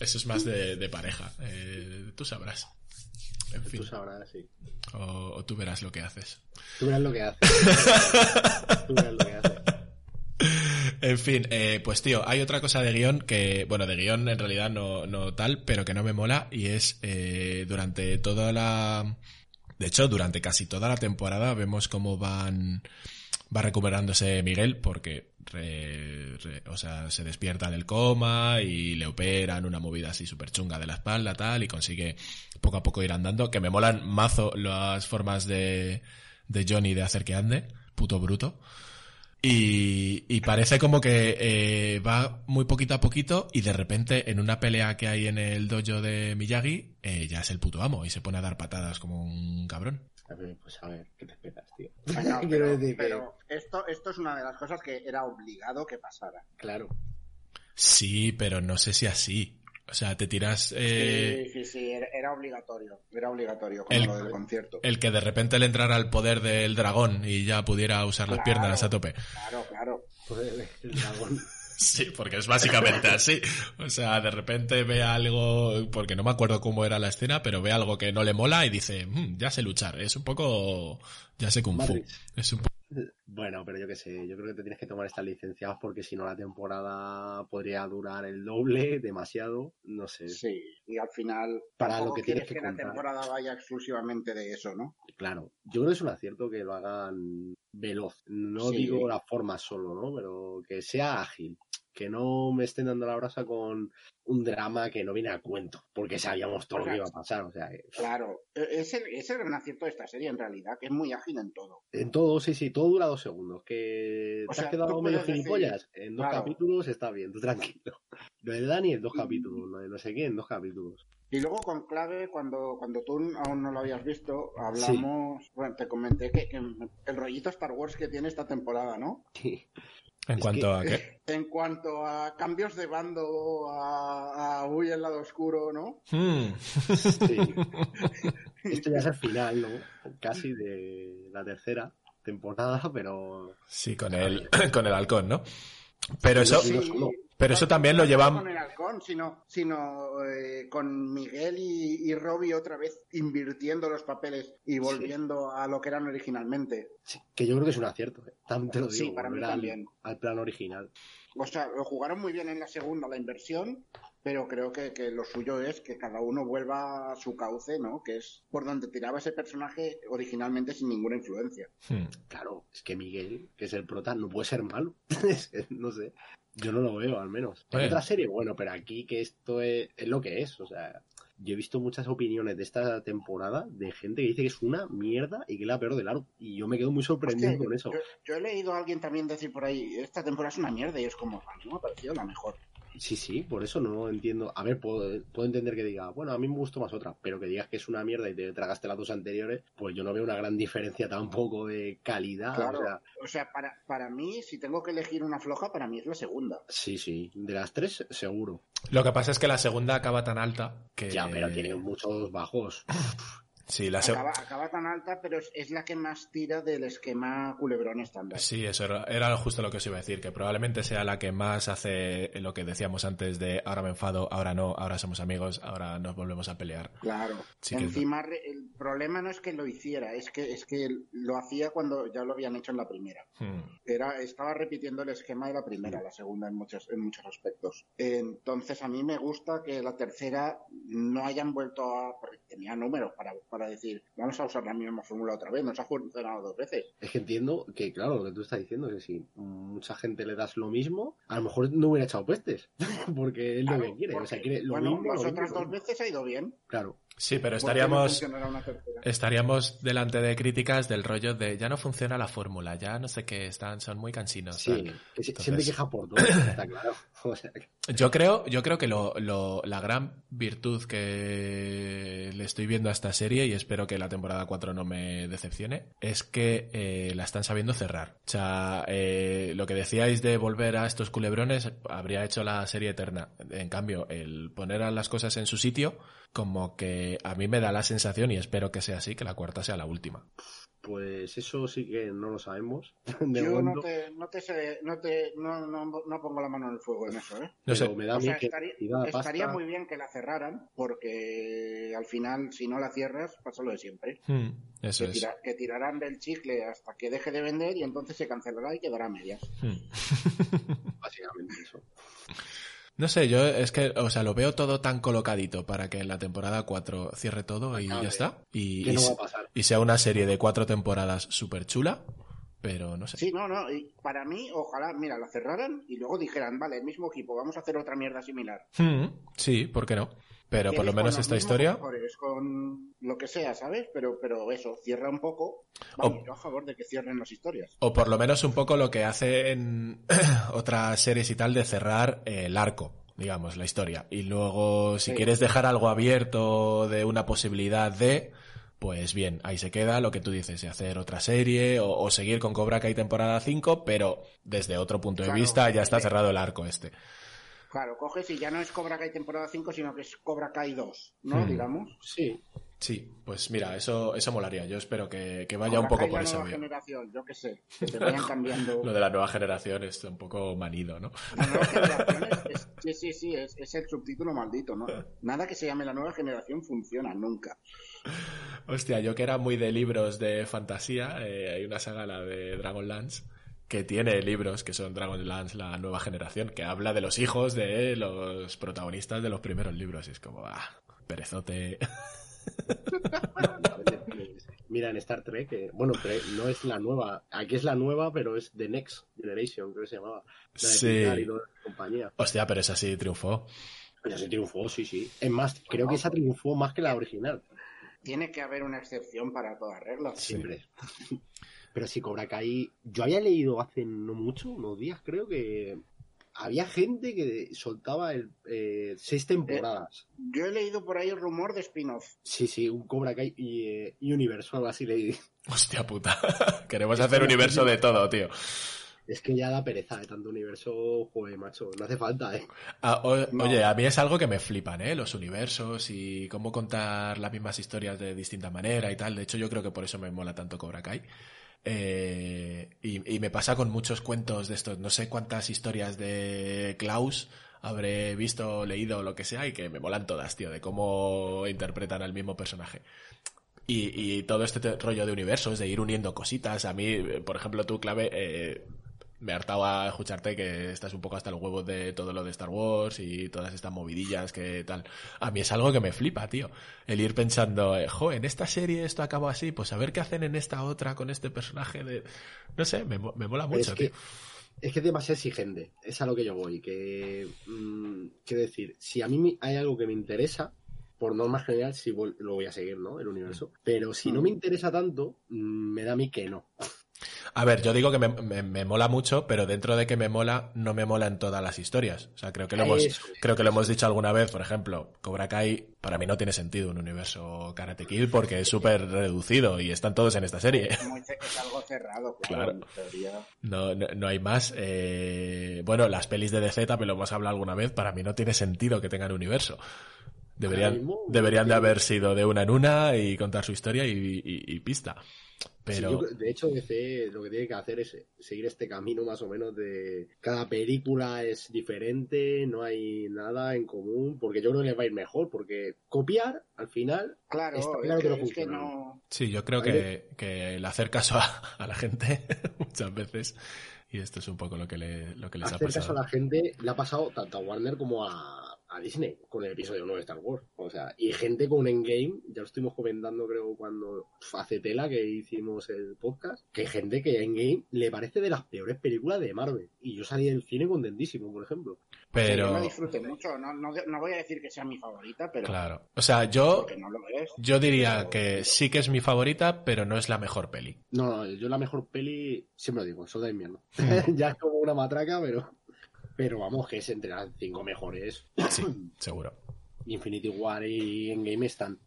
Eso es más de, de pareja. Eh, tú sabrás. En fin. Tú sabrás, sí. O, o tú verás lo que haces. Tú verás lo que haces. [LAUGHS] Tú verás lo que haces. En fin, eh, pues tío, hay otra cosa de guion que, bueno, de guion en realidad no, no tal, pero que no me mola y es eh, durante toda la... De hecho, durante casi toda la temporada vemos cómo van va recuperándose Miguel porque re- re- o sea, se despierta del coma y le operan una movida así súper chunga de la espalda tal y consigue poco a poco ir andando que me molan mazo las formas de, de Johnny de hacer que ande puto bruto y, y parece como que eh, va muy poquito a poquito y de repente en una pelea que hay en el dojo de Miyagi eh, ya es el puto amo y se pone a dar patadas como un cabrón. A ver, Pues a ver, ¿qué te esperas, tío? [LAUGHS] Bueno, [LAUGHS] pero, decir que, pero esto, esto es una de las cosas que era obligado que pasara. claro, Sí, pero no sé si así. O sea, te tiras eh, sí, sí, sí, era, obligatorio. Era obligatorio, como El- lo del concierto. el que de repente le entrara el poder del dragón y ya pudiera usar las piernas a tope. Claro, claro. Pues, el dragón. Sí, porque es básicamente así. O sea, de repente ve algo, porque no me acuerdo cómo era la escena, pero ve algo que no le mola y dice, "Mm, ya sé luchar. Es un poco, ya sé kung fu. Es un Bueno, pero yo qué sé, yo creo que te tienes que tomar estas licencias porque si no la temporada podría durar el doble, demasiado, no sé. Sí, y al final, Para lo que tienes quieres que la contar. temporada vaya exclusivamente de eso, ¿no? Claro, yo creo que es un acierto que lo hagan veloz. No Sí. digo la forma solo, ¿no? Pero que sea ágil. Que no me estén dando la brasa con un drama que no viene a cuento, porque sabíamos todo lo que iba a pasar. O sea, que- Claro, e- ese es el gran acierto de esta serie en realidad, que es muy ágil en todo. en todo, sí, sí, todo dura dos segundos. Que O te sea, has quedado medio puedes decir, gilipollas. En dos claro. capítulos está bien, tú tranquilo. [LAUGHS] Lo de Dani en dos capítulos, lo de no sé qué en dos capítulos. Y luego con clave, cuando, cuando tú aún no lo habías visto, hablamos, bueno, te comenté que, que el rollito Star Wars que tiene esta temporada, ¿no? Sí. En Es cuanto que- a qué. [LAUGHS] En cuanto a cambios de bando, a, a huir el lado oscuro, ¿no? Hmm. Sí. [LAUGHS] Esto ya es el final, ¿no? Casi de la tercera temporada, pero Sí, con el, [CLEARS THROAT] con el halcón, ¿no? Pero eso, Sí, sí, no. Pero eso también lo llevan, con el halcón, sino, sino eh, con Miguel y, y Robbie otra vez invirtiendo los papeles y volviendo a lo que eran originalmente. sí, que yo creo que es un acierto. ¿eh? También te lo digo, Sí, para mí al- también. al plan original. O sea, lo jugaron muy bien en la segunda, la inversión, pero creo que, que lo suyo es que cada uno vuelva a su cauce, ¿no? Que es por donde tiraba ese personaje originalmente sin ninguna influencia. Hmm. Claro, es que Miguel, que es el prota, no puede ser malo. [LAUGHS] No sé. Yo no lo veo, al menos. En otra serie, bueno, pero aquí que esto es, es lo que es. O sea, yo he visto muchas opiniones de esta temporada de gente que dice que es una mierda y que es la peor del aro. Y yo me quedo muy sorprendido con eso. Yo, yo he leído a alguien también decir por ahí, esta temporada es una mierda y es como, a mí me ha parecido la mejor. Sí, sí, por eso no entiendo. A ver, puedo, puedo, entender que diga, bueno, a mí me gustó más otra, pero que digas que es una mierda y te tragaste las dos anteriores, pues yo no veo una gran diferencia tampoco de calidad. Claro. O sea, O sea, para, para mí, si tengo que elegir una floja, para mí es la segunda. sí, sí, de las tres, seguro. Lo que pasa es que la segunda acaba tan alta que... Ya, pero tiene muchos bajos. [LAUGHS] Sí, la Acaba, acaba tan alta, pero es, es la que más tira del esquema culebrón estándar. Sí, eso era, era justo lo que os iba a decir, que probablemente sea la que más hace lo que decíamos antes de ahora me enfado, ahora no, ahora somos amigos, ahora nos volvemos a pelear. Claro. Sí que es Encima, el problema no es que lo hiciera, es que, es que lo hacía cuando ya lo habían hecho en la primera. Hmm. Era, estaba repitiendo el esquema de la primera, la segunda en muchos, en muchos aspectos. Entonces, a mí me gusta que la tercera no hayan vuelto a. Porque tenía números para, para decir, vamos a usar la misma fórmula otra vez, nos ha funcionado dos veces. Es que entiendo que, claro, lo que tú estás diciendo es que si mucha gente le das lo mismo, a lo mejor no hubiera echado pestes, [LAUGHS] porque es lo Claro, que quiere. O sea, quiere lo bueno, mismo. las lo otras mismo. dos veces ha ido bien. Claro. Sí, pero ¿Por qué no estaríamos, estaríamos delante de críticas del rollo de ya no funciona la fórmula, ya no sé qué, están, son muy cansinos. Sí, Entonces- siempre queja por todo, está [COUGHS] claro. [LAUGHS] O sea, que- Yo creo, yo creo que lo, lo- la gran virtud que le estoy viendo a esta serie, y espero que la temporada 4 no me decepcione, es que eh, la están sabiendo cerrar. O sea, eh, lo que decíais de volver a estos culebrones habría hecho la serie eterna. En cambio, el poner a las cosas en su sitio, como que a mí me da la sensación, y espero que sea así, que la cuarta sea la última. pues eso sí que no lo sabemos. [LAUGHS] De Yo no te, no te sé, no te, no, no, no pongo la mano en el fuego en eso, ¿eh? No pero sé, me da O sea, que estaría, muy bien que la cerraran, porque al final, si no la cierras, pasa lo de siempre. Hmm, eso Que, es. tira- que tirarán del chicle hasta que deje de vender y entonces se cancelará y quedará a medias. Hmm. [LAUGHS] básicamente eso. No sé, yo es que, o sea, lo veo todo tan colocadito para que en la temporada 4 cierre todo y Acabe. ya está. Y, ¿Qué y no va se- a pasar? y sea una serie de cuatro temporadas súper chula, pero no sé. Sí, no, no. y para mí, ojalá, mira, la cerraran y luego dijeran, vale, el mismo equipo, vamos a hacer otra mierda similar. Hmm, sí, ¿por qué no? Pero por lo menos esta historia... actores, con lo que sea, ¿sabes? Pero, pero eso, cierra un poco. Vamos, O- yo a favor de que cierren las historias. O por lo menos un poco lo que hace en [CLEARS THROAT] otras series y tal de cerrar el arco, digamos, la historia. Y luego, si Sí. quieres dejar algo abierto de una posibilidad de, pues bien, ahí se queda lo que tú dices, de hacer otra serie o, o seguir con Cobra Kai temporada 5, pero desde otro punto de Claro, vista ya está cerrado el arco este. Claro, coges y ya no es Cobra Kai temporada 5, sino que es Cobra Kai 2, ¿no? Hmm. Digamos. Sí, Sí, pues mira, eso, eso molaría. Yo espero que, que vaya Cobra un poco Kai por nueva rollo. generación, yo qué sé. Que te vayan cambiando. [LAUGHS] Lo de la nueva generación es un poco manido, ¿no? La nueva generación es, es- sí, sí, sí, es, es el subtítulo maldito, ¿no? Nada que se llame la nueva generación funciona, nunca. Hostia, yo que era muy de libros de fantasía, eh, hay una saga, la de Dragonlance, que tiene libros que son Dragonlance, la nueva generación, que habla de los hijos de los protagonistas de los primeros libros. Y es como, ah, perezote. [LAUGHS] Mira, en Star Trek, eh, bueno, Trek no es la nueva, aquí es la nueva, pero es The Next Generation, creo que se llamaba. La de Sí. Y toda la compañía. Hostia, pero esa sí triunfó. Esa se triunfó, sí, sí. Es más, creo que esa triunfó más que la original. Tiene que haber una excepción para todas reglas. Siempre. [LAUGHS] Pero si Cobra Kai, yo había leído hace no mucho, unos días creo que había gente que soltaba el, eh, seis temporadas. Yo he leído por ahí el rumor de spin-off. Sí, sí, un Cobra Kai y, eh, Universo, algo así leí. [LAUGHS] Hostia puta. [LAUGHS] Queremos hacer universo de todo, tío. Es que ya da pereza de tanto universo, joder, macho, no hace falta, eh. Ah, o- No. Oye, a mí es algo que me flipan, ¿eh? Los universos y cómo contar las mismas historias de distinta manera y tal. De hecho, yo creo que por eso me mola tanto Cobra Kai. Eh, y, y me pasa con muchos cuentos de estos. No sé cuántas historias de Klaus habré visto, leído lo que sea y que me molan todas, tío, de cómo interpretan al mismo personaje. Y, y todo este te- rollo de universos, de ir uniendo cositas. A mí, eh, por ejemplo, tú, Clave, eh, me hartaba escucharte que estás un poco hasta el huevo de todo lo de Star Wars y todas estas movidillas que tal. A mí es algo que me flipa, tío. El ir pensando, eh, jo, en esta serie esto acabó así, pues a ver qué hacen en esta otra con este personaje de... No sé, me, me mola mucho, es que, tío. es que es demasiado exigente, es a lo que yo voy. Que, mm, quiero decir, si a mí hay algo que me interesa, por norma general sí lo voy a seguir, ¿no? El universo. Pero si no me interesa tanto, mm, me da a mí que no. A ver, yo digo que me, me- me mola mucho, pero dentro de que me mola, no me mola en todas las historias. O sea, creo que lo hemos, es. creo que lo hemos dicho alguna vez, por ejemplo, Cobra Kai, para mí no tiene sentido un universo Karate Kid porque es súper reducido y están todos en esta serie. Es, algo cerrado, claro. Claro. en teoría. No, no, no hay más. Eh, bueno, las pelis de DC también lo hemos hablado alguna vez, para mí no tiene sentido que tengan universo. Deberían, deberían de haber sido de una en una y contar su historia y, y- y pista. Sí, Pero yo de hecho, DC lo que tiene que hacer es seguir este camino más o menos de cada película es diferente, no hay nada en común, porque yo creo que les va a ir mejor, porque copiar al final Claro, Está es claro que, que no es que no. sí, yo creo que, que el hacer caso a, a la gente [LAUGHS] muchas veces, y esto es un poco lo que, le, lo que les ha hacer caso pasado. a la gente le ha pasado tanto a Warner como a, a Disney con el episodio 9 de Star Wars. O sea, y gente con Endgame, ya lo estuvimos comentando creo cuando hace tela que hicimos el podcast, que hay gente que Endgame le parece de las peores películas de Marvel. Y yo salí del cine contentísimo, por ejemplo. Sí, yo Pero, la disfruté mucho. No, no, no voy a decir que sea mi favorita, pero. claro. O sea, yo, Porque no lo es. yo diría Pero- que sí que es mi favorita, pero no es la mejor peli. No, no, yo la mejor peli, siempre lo digo, Soldado de Invierno. ya es como una matraca, pero, pero vamos, que es entre las cinco mejores. Sí, seguro. [CLEARS THROAT] Infinity War y Endgame están.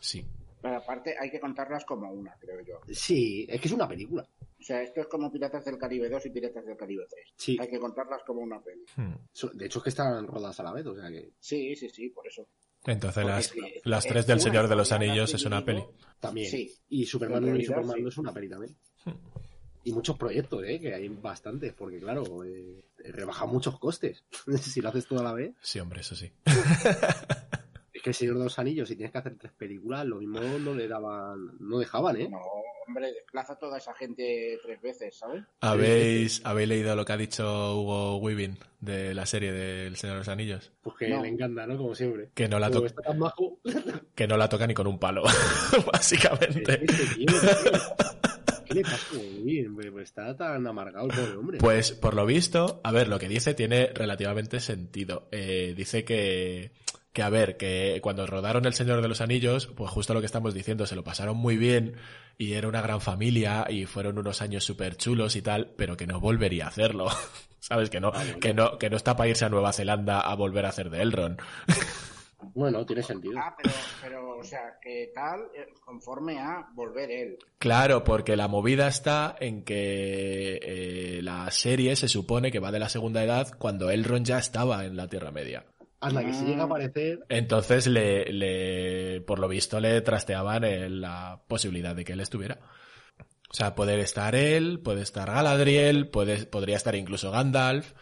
Sí. Pero aparte hay que contarlas como una, creo yo. Sí, es que es una película. O sea, esto es como Piratas del Caribe 2 y Piratas del Caribe 3. Sí. Hay que contarlas como una peli. Hmm. De hecho, es que están rodadas a la vez, o sea que Sí, sí, sí, por eso. Entonces Porque las, es que- las es tres del Señor de los Anillos es una peli. también. Sí. Y Superman En 1 y Superman sí. 2 es una peli también. Y muchos proyectos, ¿eh? Que hay bastantes, porque claro, eh, rebaja muchos costes. [LAUGHS] si lo haces todo a la vez. Sí, hombre, eso sí. [LAUGHS] Es que el Señor de los Anillos, si tienes que hacer tres películas, lo mismo no le daban, no dejaban, ¿eh? No, hombre, desplaza a toda esa gente tres veces, ¿sabes? ¿Habéis, ¿Habéis leído lo que ha dicho Hugo Weaving de la serie del Señor de los Anillos? Pues que No. le encanta, ¿no? Como siempre. Que no la, Como to- está tan majo. que no la toca ni con un palo, [LAUGHS] básicamente. Este tío, tío, ¿Qué le pasa? Pues está tan amargado el pobre hombre. Pues por lo visto, a ver, lo que dice tiene relativamente sentido. Eh, dice que, que, a ver, que cuando rodaron El Señor de los Anillos, pues justo lo que estamos diciendo, se lo pasaron muy bien y era una gran familia y fueron unos años súper chulos y tal, pero que no volvería a hacerlo. [LAUGHS] ¿Sabes? Que no, que no, que no está para irse a Nueva Zelanda a volver a hacer de Elrond. [LAUGHS] Bueno, tiene sentido. Ah, pero, pero, o sea, que tal, eh, conforme a volver él. Claro, porque la movida está en que eh, la serie se supone que va de la segunda edad cuando Elrond ya estaba en la Tierra Media. Anda, que si llega a aparecer, Entonces, le, le, por lo visto, le trasteaban en la posibilidad de que él estuviera. O sea, poder estar él, puede estar Galadriel, puede, podría estar incluso Gandalf,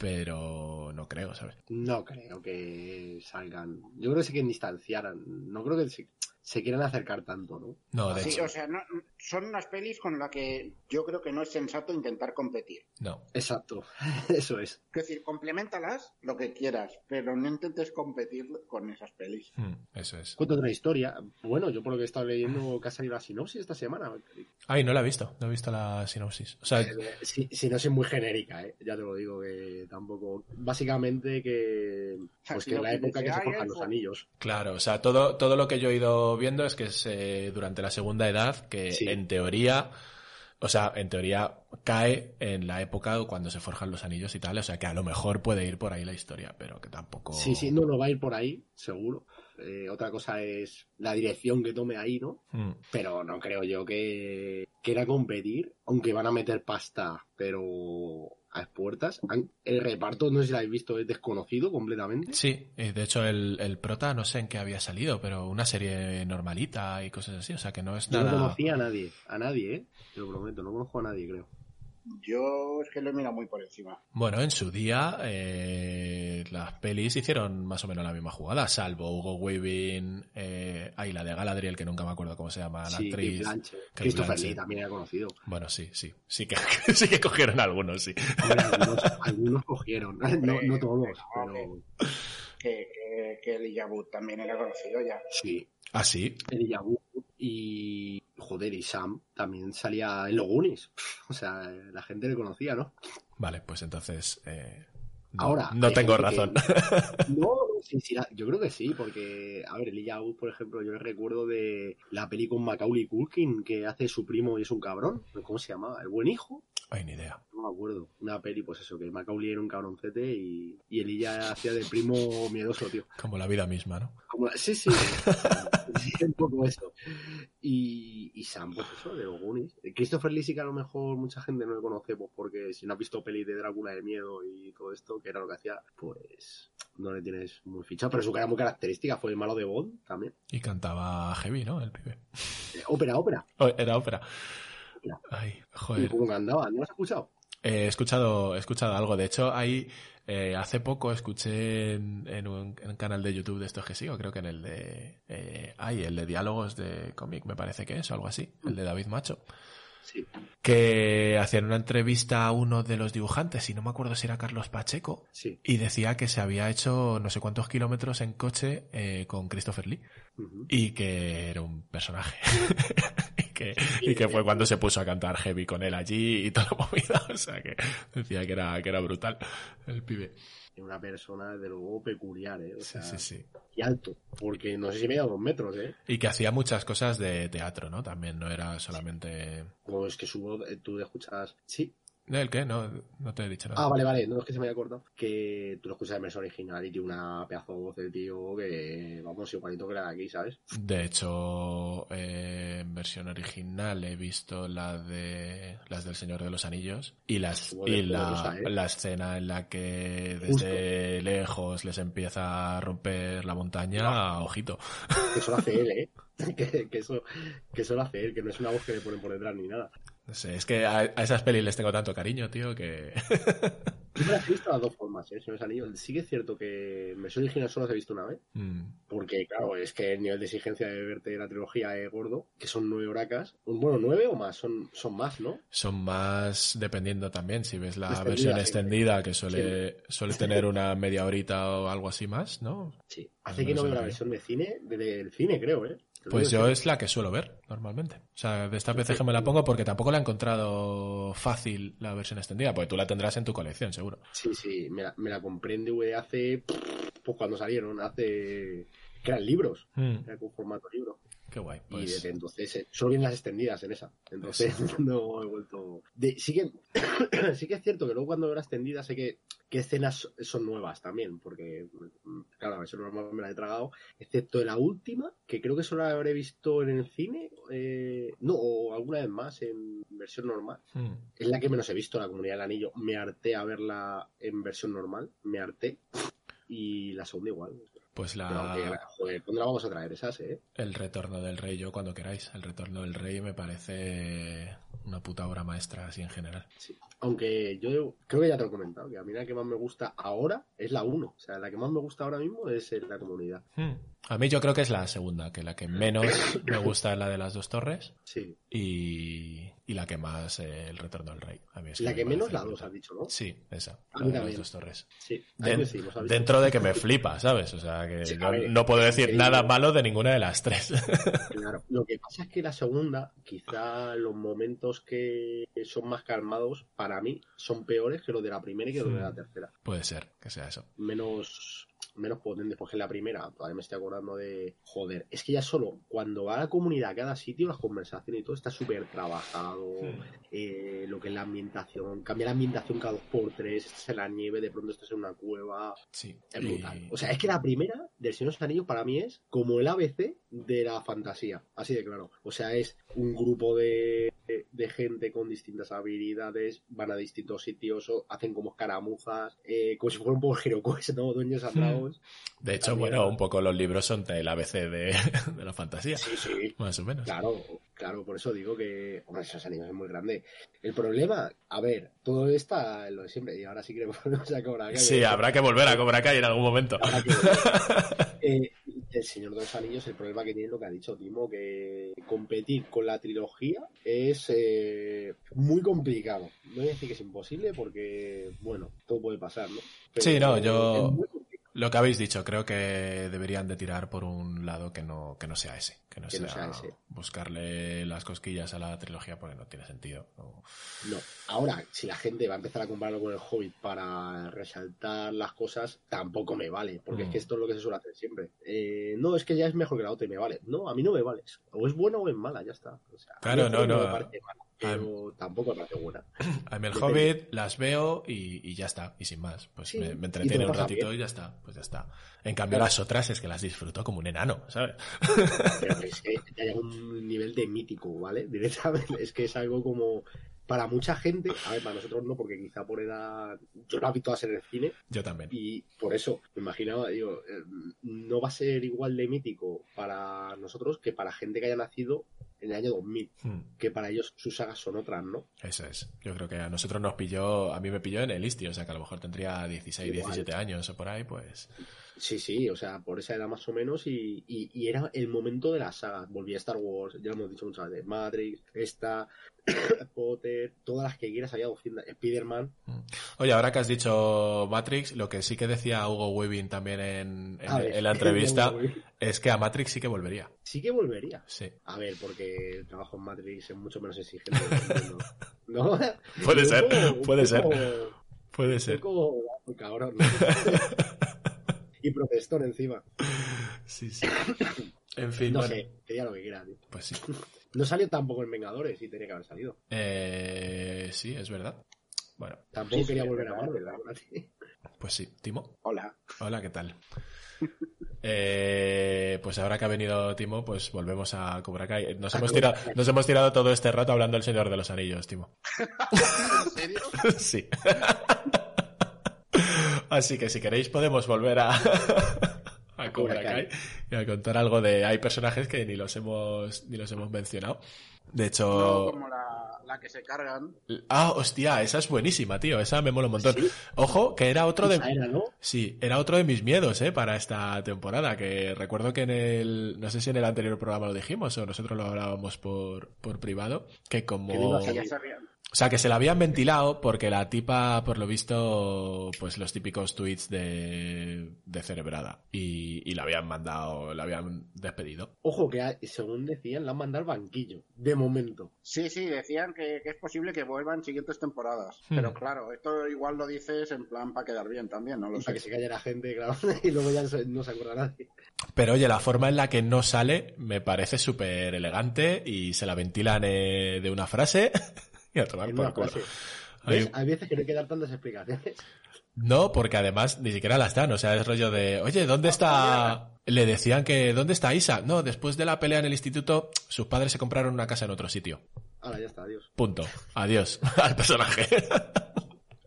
pero no creo, ¿sabes? no creo que salgan. Yo creo que se quieren distanciar. No creo que se, se quieran acercar tanto, ¿no? No, de Sí, hecho, o sea, no- son unas pelis con las que yo creo que no es sensato intentar competir. no. Exacto, [LAUGHS] eso es. Es decir, complementalas lo que quieras, pero no intentes competir con esas pelis. Hmm, eso es. Cuento otra historia. Bueno, yo por lo que he estado leyendo que ha salido la sinopsis esta semana. Ay, no la he visto, no he visto la sinopsis. O sea, Eh, Si, sinopsis muy genérica, ¿eh? ya te lo digo que tampoco. Básicamente que. sea, Pues que en la época que se "Ay, forjan el los anillos. Claro, o sea, todo, todo lo que yo he ido viendo es que es eh, durante la segunda edad, que Sí. en teoría, o sea, en teoría cae en la época cuando se forjan los anillos y tal, o sea, que a lo mejor puede ir por ahí la historia, pero que tampoco... Sí, sí, no, no va a ir por ahí, seguro. Eh, otra cosa es la dirección que tome ahí, ¿no? Mm, Pero no creo yo que quiera competir, aunque van a meter pasta, pero a expuertas. El reparto, no sé si lo habéis visto, es desconocido completamente. Sí, eh, de hecho el, el prota no sé en qué había salido, pero una serie normalita y cosas así, o sea, que no es Yo no nada... conocía a nadie, a nadie, ¿eh? Te lo prometo, no conozco a nadie, creo. Yo es que lo he mirado muy por encima. Bueno, en su día eh, las pelis hicieron más o menos la misma jugada, salvo Hugo Weaving, eh, ay, la de Galadriel, que nunca me acuerdo cómo se llama la sí, actriz. Christopher. Lee también era conocido. Bueno, sí, sí, sí que, [LAUGHS] sí que cogieron algunos, sí. Algunos, algunos cogieron, [LAUGHS] no, no todos, Hombre, pero Que, que, que Wood también era conocido ya. sí. Ah, sí. Y joder, y Sam también salía en los Goonies. [LAUGHS] O sea, la gente le conocía, ¿no? Vale, pues entonces, eh, no, Ahora, no tengo que- razón. [LAUGHS] No, [LAUGHS] la- yo creo que sí, porque, a ver, Elijah Wood, por ejemplo, yo recuerdo de la peli con Macaulay Culkin, que hace su primo y es un cabrón. ¿Cómo se llamaba? ¿El buen hijo? Ay, ni idea. No me acuerdo. Una peli, pues eso, que Macaulay era un cabroncete y, y Elijah hacía de primo miedoso, tío. Como la vida misma, ¿no? Como la- sí, sí. sí, [LAUGHS] un poco eso. Y, y Sam, pues eso, de los Goonies. Christopher Lee sí que a lo mejor mucha gente no le conoce, pues porque si no has visto peli de Drácula de miedo y todo esto, que era lo que hacía, pues no le tienes muy fichado. Pero su cara muy característica fue el malo de Bond también. Y cantaba heavy, ¿no? El pibe. Eh, ópera, ópera. Oh, era ópera. Ay, Y joder. cómo andaba, ¿no lo has escuchado? Eh, he escuchado, he escuchado algo. De hecho, ahí eh, hace poco escuché en, en un, en un canal de YouTube de estos que sigo, creo que en el de, eh, ay, el de diálogos de cómic, me parece que es, o algo así, el de David Macho, Sí. que hacían una entrevista a uno de los dibujantes, y no me acuerdo si era Carlos Pacheco, Sí. y decía que se había hecho no sé cuántos kilómetros en coche eh, con Christopher Lee y que era un personaje. [LAUGHS] y, que, y que fue cuando se puso a cantar heavy con él allí y toda la [LAUGHS] movida. O sea que decía que era, que era brutal el pibe. Una persona, de luego, peculiar, ¿eh? O Sí, sea, sí, sí. y alto. Porque no sé si medía dos metros, ¿eh? Y que hacía muchas cosas de teatro, ¿no? También no era solamente... Como es que su voz, eh, tú escuchas. Sí, ¿El qué? No, no te he dicho nada. Ah, vale, vale, no es que se me haya acordado. Que tú lo escuchas en versión original y tiene una pedazo de voz del tío que, vamos, igualito que la de aquí, ¿sabes? De hecho, eh, en versión original he visto la de las del Señor de los Anillos y las y la, ¿eh? la escena en la que desde lejos les empieza a romper la montaña, ojito. Que eso lo hace él, ¿eh? [LAUGHS] Que, que eso, que eso lo hace él, que no es una voz que le ponen por detrás ni nada. No sé, es que a, a esas pelis les tengo tanto cariño, tío, que [LAUGHS] Yo me las he visto de las dos formas, ¿eh? Señor Anillos. Sí que es cierto que versión original solo las he visto una vez. Mm, Porque, claro, es que el nivel de exigencia de verte la trilogía es gordo, que son nueve horacas. Bueno, nueve o más, son, son más, ¿no? son más dependiendo también si ves la Extendida, versión sí. extendida que suele suele [LAUGHS] tener una media horita o algo así más, ¿no? Sí. Hace No que no veo la versión de cine, de- del cine, creo, ¿eh? Pues yo es la que suelo ver normalmente. O sea, de veces que me la pongo porque tampoco la he encontrado fácil la versión extendida, porque tú la tendrás en tu colección, seguro. Sí, sí, me la, me la compré en DVD hace. Pues cuando salieron, hace. que eran libros, Mm, era con formato libro. Qué guay. Y Pues, desde entonces, eh, solo vienen las extendidas en esa. Entonces [LAUGHS] no he vuelto. De, sí, que, [COUGHS] sí que es cierto que luego cuando veo la extendida sé que, que escenas son nuevas también, porque, claro, la versión normal me la he tragado, excepto la última, que creo que solo la habré visto en el cine, eh, no, o alguna vez más en versión normal. mm, Es la que menos he visto, la comunidad del anillo. Me harté a verla en versión normal, me harté. Y la segunda igual. Pues Pero la, joder, ¿cuándo la vamos a traer esas, eh? el retorno del rey, yo cuando queráis. El retorno del rey me parece una puta obra maestra así en general. Sí. Aunque yo creo que ya te lo he comentado, que a mí la que más me gusta ahora es la 1. O sea, la que más me gusta ahora mismo es eh, la comunidad. Mm. A mí yo creo que es la segunda, que la que menos me gusta es la de las dos torres Sí. y, y la que más eh, el retorno del rey. A mí es la que menos la 2, brutal. has dicho, ¿no? Sí, esa, A la mí de las dos torres. Sí. Dentro de que me flipa, ¿sabes? O sea, que Sí, no, ver, no puedo decir nada malo de ninguna de las tres. [LAUGHS] Claro. Lo que pasa es que la segunda, quizá los momentos que son más calmados, para mí, son peores que los de la primera y que los de la tercera. Puede ser que sea eso. menos menos potentes, porque en la primera todavía me estoy acordando de joder, es que ya solo cuando va a la comunidad a cada sitio, las conversaciones y todo está súper trabajado, eh, lo que es la ambientación, cambia la ambientación cada dos por tres, estás en la nieve, de pronto estás en una cueva, Sí. es Y- brutal. O sea, es que la primera del Señor de los Anillos para mí es como el ABC de la fantasía, así de claro. O sea, es un grupo de, de gente con distintas habilidades, van a distintos sitios, o hacen como escaramuzas, eh, como si fuera un poco HeroQuest, ¿no? Dueños and Dragons. de hecho, También- bueno, un poco los libros son el ABC de, [LAUGHS] de la fantasía, Sí, sí. más o menos. Claro, claro, por eso digo que, hombre, esos anillos es muy grande. El problema, a ver, todo está en lo de siempre, y ahora sí que [LAUGHS] volvemos a Cobra Kai. Sí, habrá que volver a Cobra Kai en algún momento. [LAUGHS] Eh, el Señor de los Anillos, el problema que tiene lo que ha dicho Timo, que competir con la trilogía es eh, muy complicado. No voy a decir que es imposible porque, bueno, todo puede pasar, ¿no? Sí, no, yo- es muy. Lo que habéis dicho, creo que deberían de tirar por un lado que no, que no sea ese. Que no, Que no sea, ese. buscarle las cosquillas a la trilogía porque no tiene sentido. No. No. Ahora, si la gente va a empezar a compararlo con el Hobbit para resaltar las cosas, tampoco me vale. Porque Mm. es que esto es lo que se suele hacer siempre. Eh, no, es que ya es mejor que la otra y me vale. No, a mí no me vale eso. O es buena o es mala, ya está. O sea, Claro, no, no. me parece mala, pero tampoco me parece buena. A mí el Depende. Hobbit las veo y, y ya está, y sin más. Pues Sí, me, entretiene un ratito bien. y ya está, pues ya está. En cambio Claro. las otras es que las disfruto como un enano, ¿sabes? Pero [LAUGHS] es que ya llega un nivel de mítico, ¿vale? Directamente. Es que es algo como. Para mucha gente, a ver, para nosotros no, porque quizá por edad. Yo las vi todas en el cine Yo también. y por eso me imaginaba, digo, eh, no va a ser igual de mítico para nosotros que para gente que haya nacido en el año 2000, Hmm, que para ellos sus sagas son otras, ¿no? Eso es. Yo creo que a nosotros nos pilló, a mí me pilló en el Isti, o sea que a lo mejor tendría 16, Igual. 17 años o por ahí, pues... Sí, sí, o sea, por esa edad más o menos y, y- y era el momento de las sagas. Volví a Star Wars, ya lo hemos dicho muchas veces, Matrix, esta, [COUGHS] Potter, todas las que quieras, había 200, Spider-Man. Oye, ahora que has dicho Matrix, lo que sí que decía Hugo Weaving también en, en- A ver, en la entrevista [LAUGHS] es que a Matrix sí que volvería. Sí que volvería. Sí. A ver, porque el trabajo en Matrix es mucho menos exigente. [LAUGHS] ¿no? Puede ser, poco- un puede ser. Puede Un ser. cabrón. ¿no? [LAUGHS] y protestón encima. Sí, sí. En fin, No bueno, sé, que diga lo que quiera, tío. pues sí. No salió tampoco en Vengadores y tenía que haber salido. Eh, sí, es verdad. Bueno, Tampoco Sí, quería sí, volver a Marvel, verdad. pues sí. Timo. Hola. Hola, ¿qué tal? Eh, pues ahora que ha venido Timo, pues volvemos a Cobra Kai. Nos hemos, tirado, nos hemos tirado todo este rato hablando del Señor de los Anillos, Timo. [LAUGHS] ¿En serio? [LAUGHS] sí. [LAUGHS] Así que si queréis podemos volver a, [LAUGHS] a Cobra Kai y a contar algo de... Hay personajes que ni los hemos, ni los hemos mencionado. De No, hecho... como la, la que se cargan. Ah, hostia, esa es buenísima, tío. Esa me mola un montón. Sí. Ojo, que era otro de... Era, ¿no? Sí, era otro de mis miedos, ¿eh? Para esta temporada, que recuerdo que en el... No sé si en el anterior programa lo dijimos o nosotros lo hablábamos por, por privado, que como... Que Que. O sea, que se la habían ventilado porque la tipa, por lo visto, pues los típicos tweets de, de cerebrada. Y, y la habían mandado, la habían despedido. Ojo, que según decían, la han mandado al banquillo. De momento. Sí, sí, decían que, que es posible que vuelvan siguientes temporadas. Hmm. Pero claro, esto igual lo dices en plan para quedar bien también, no lo Para que sé. se calle la gente, claro. [LAUGHS] Y luego ya no se- no se acuerda nadie. Pero oye, la forma en la que no sale me parece súper elegante y se la ventilan eh, de una frase [LAUGHS] y a tomar por culo. Hay-. Hay veces que no hay que dar tantas explicaciones. No, porque además ni siquiera las dan. O sea, es rollo de, oye, ¿dónde está...? Le decían que, ¿dónde está Isa? No, después de la pelea en el instituto, sus padres se compraron una casa en otro sitio. Ahora ya está, adiós. Punto. Adiós [LAUGHS] al personaje.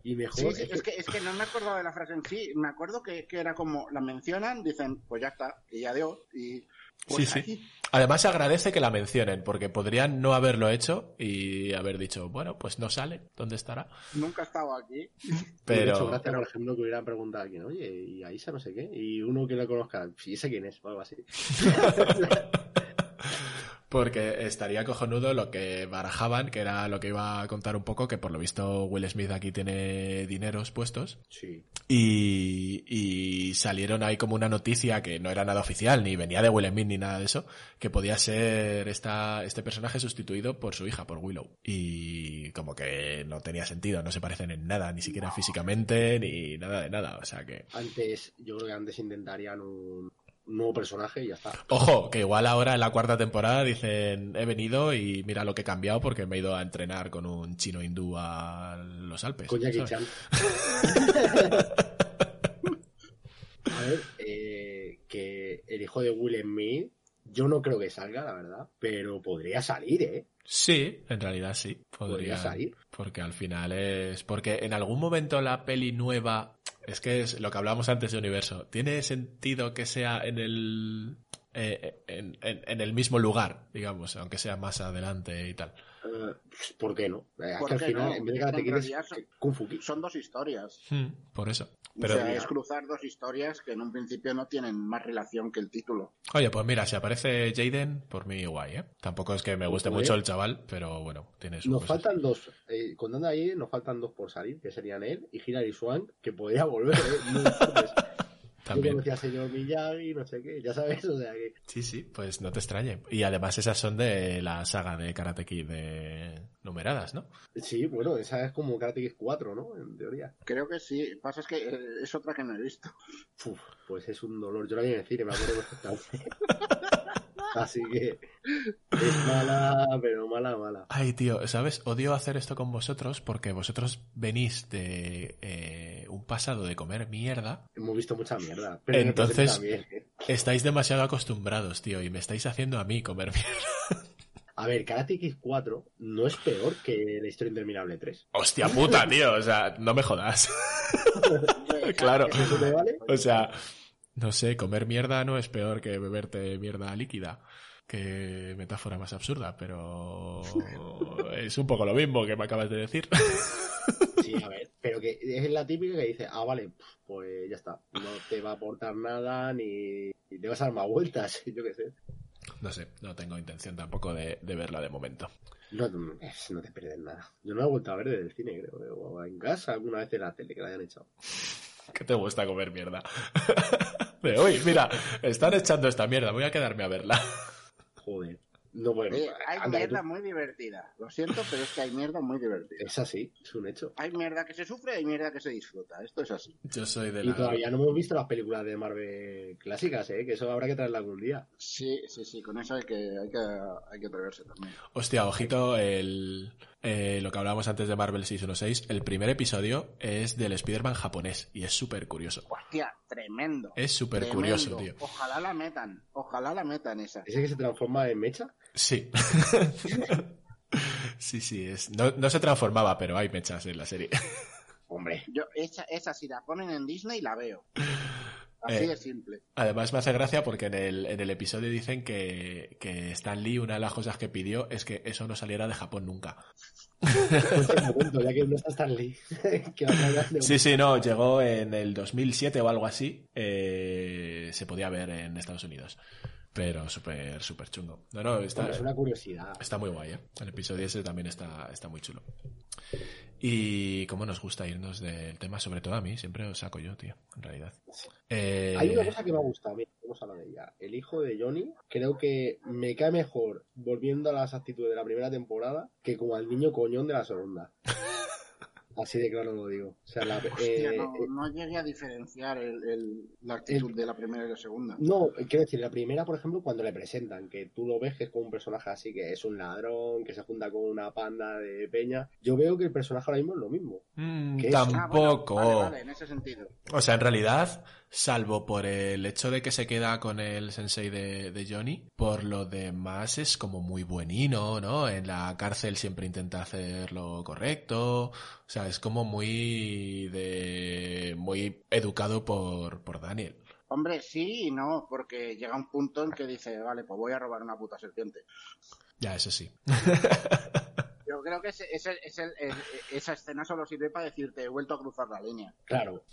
Y mejor Sí, sí, es que- es que, es que no me acordaba de la frase en sí. Me acuerdo que, que era como, la mencionan, dicen, pues ya está, y adiós. Y pues Sí, sí. Además se agradece que la mencionen, porque podrían no haberlo hecho y haber dicho, bueno, pues no sale, ¿dónde estará? Nunca he estado aquí. Ha [LAUGHS] Pero, gracia, por ejemplo, que hubieran preguntado a alguien, oye, y a Isa no sé qué, y uno que la conozca, sí, sé quién es, o algo así. [LAUGHS] porque estaría cojonudo lo que barajaban, que era lo que iba a contar un poco, que por lo visto Will Smith aquí tiene dineros puestos. Sí. Y, y salieron ahí como una noticia que no era nada oficial, ni venía de Will Smith ni nada de eso, que podía ser esta, este personaje sustituido por su hija, por Willow. Y como que no tenía sentido, no se parecen en nada, ni siquiera físicamente, ni nada de nada. O sea que... Antes, yo creo que antes intentarían un, un nuevo personaje y ya está. Ojo, que igual ahora en la cuarta temporada dicen, he venido y mira lo que he cambiado porque me he ido a entrenar con un chino hindú a los Alpes. Con Jackie. Chan. [LAUGHS] A ver, eh, que el hijo de Will Smith, yo no creo que salga, la verdad, pero podría salir, ¿eh? Sí, en realidad sí. Podría, Podría salir. Porque al final es. Porque en algún momento la peli nueva. Es que es lo que hablábamos antes de universo. ¿Tiene sentido que sea en el. eh, en, en- en el mismo lugar, digamos, aunque sea más adelante y tal? Eh, ¿Por qué no? Eh, ¿Por que al qué final, no? en vez de En Karate Kid es realidad son- Kung Fu Kid. Son dos historias. Hmm, por eso. O Pero, sea, es cruzar dos historias que en un principio no tienen más relación que el título. oye, pues mira, si aparece Jaden, por mí guay, ¿eh? Tampoco es que me guste mucho el chaval, pero bueno, tiene sus Nos cosas. faltan dos, eh, contando ahí, nos faltan dos por salir, que serían él y Hilary Swank, que podría volver, ¿eh? [LAUGHS] También. conocí señor Miyagi, no sé qué, ya sabes, o sea que... Sí, sí, pues no te extrañe. Y además esas son de la saga de Karate Kid de numeradas, ¿no? Sí, bueno, esa es como Karate Kid 4, ¿no? En teoría. Creo que sí. Pasa es que eh, es otra que no he visto. Uf, pues es un dolor. Yo la vi en el cine, me acuerdo [LAUGHS] perfectamente. Así que es mala, pero mala, mala. Ay, tío, ¿sabes? Odio hacer esto con vosotros porque vosotros venís de eh, un pasado de comer mierda. Hemos visto mucha mierda. Pero Entonces- ¿eh? Estáis demasiado acostumbrados, tío, y me estáis haciendo a mí comer mierda. A ver, Karate Kid 4 no es peor que la historia interminable 3. Hostia puta, tío, o sea, no me jodas. [LAUGHS] claro. ¿Eso te vale? O sea, no sé, comer mierda no es peor que beberte mierda líquida. Qué metáfora más absurda, pero [LAUGHS] es un poco lo mismo que me acabas de decir. [LAUGHS] Sí, a ver, pero que es la típica que dice, ah, vale, pues ya está, no te va a aportar nada ni, ni te vas a dar más vueltas, [LAUGHS] yo qué sé. No sé, no tengo intención tampoco de, de verla de momento. No, no, te pierdes nada. Yo no la he vuelto a ver desde el cine, creo, o en casa, alguna vez en la tele que la hayan echado. [LAUGHS] ¿Qué te gusta comer mierda? [LAUGHS] Uy, mira, están echando esta mierda, voy a quedarme a verla. [LAUGHS] Joder. No, bueno, Oye, hay anda, mierda tú- muy divertida. Lo siento, pero es que hay mierda muy divertida. Es así, es un hecho. Hay mierda que se sufre y hay mierda que se disfruta. Esto es así. Yo soy de Y la... todavía no hemos visto las películas de Marvel clásicas, ¿eh? Que eso habrá que traerla algún día. Sí, sí, sí. Con eso hay que, hay que, hay que atreverse también. Hostia, ojito, el, eh, lo que hablábamos antes de Marvel 616, el primer episodio es del Spider-Man japonés y es súper curioso. Hostia, tremendo. Es súper curioso, tío. Ojalá la metan. Ojalá la metan esa. ¿Ese que se transforma en mecha? Sí. [LAUGHS] sí, sí, es, no, no se transformaba, pero hay mechas en la serie. [LAUGHS] Hombre, Yo, esa, esa si la ponen en Disney la veo. Así Eh. de simple. Además me hace gracia porque en el, en el episodio dicen que, que Stan Lee, una de las cosas que pidió es que eso no saliera de Japón nunca. momento, ya que no está Stan Lee. [LAUGHS] que va a hablar de- Sí, sí, no, llegó en el 2007 o algo así. eh, se podía ver en Estados Unidos. Pero súper, súper chungo. No, no, está, es una curiosidad. está muy guay, ¿eh? El episodio ese también está, está muy chulo. Y cómo nos gusta irnos del tema, sobre todo a mí, siempre os saco yo, tío, en realidad. Eh, Hay una cosa que me ha gustado a mí, vamos a hablar de ella. El hijo de Johnny, creo que me cae mejor volviendo a las actitudes de la primera temporada que como al niño coñón de la segunda. Así de claro lo digo. O sea, la, [LAUGHS] Hostia, eh, no, no llegué a diferenciar el, el- la actitud de la primera y la segunda. No, quiero decir, la primera, por ejemplo, cuando le presentan, que tú lo ves que es como un personaje así, que es un ladrón, que se junta con una panda de peña. Yo veo que el personaje ahora mismo es lo mismo. mm, ¿Qué es? Ah, bueno, tampoco. vale, vale, en ese sentido. O sea, en realidad, salvo por el hecho de que se queda con el sensei de, de Johnny, por lo demás es como muy buenino, ¿no? En la cárcel siempre intenta hacer lo correcto. O sea, es como muy de. muy educado por, por Daniel. Hombre, sí y no, porque llega un punto en que dice, vale, pues voy a robar una puta serpiente. Ya, eso sí. [LAUGHS] Yo creo que ese- ese- ese- el- esa escena solo sirve para decirte, he vuelto a cruzar la línea. Claro.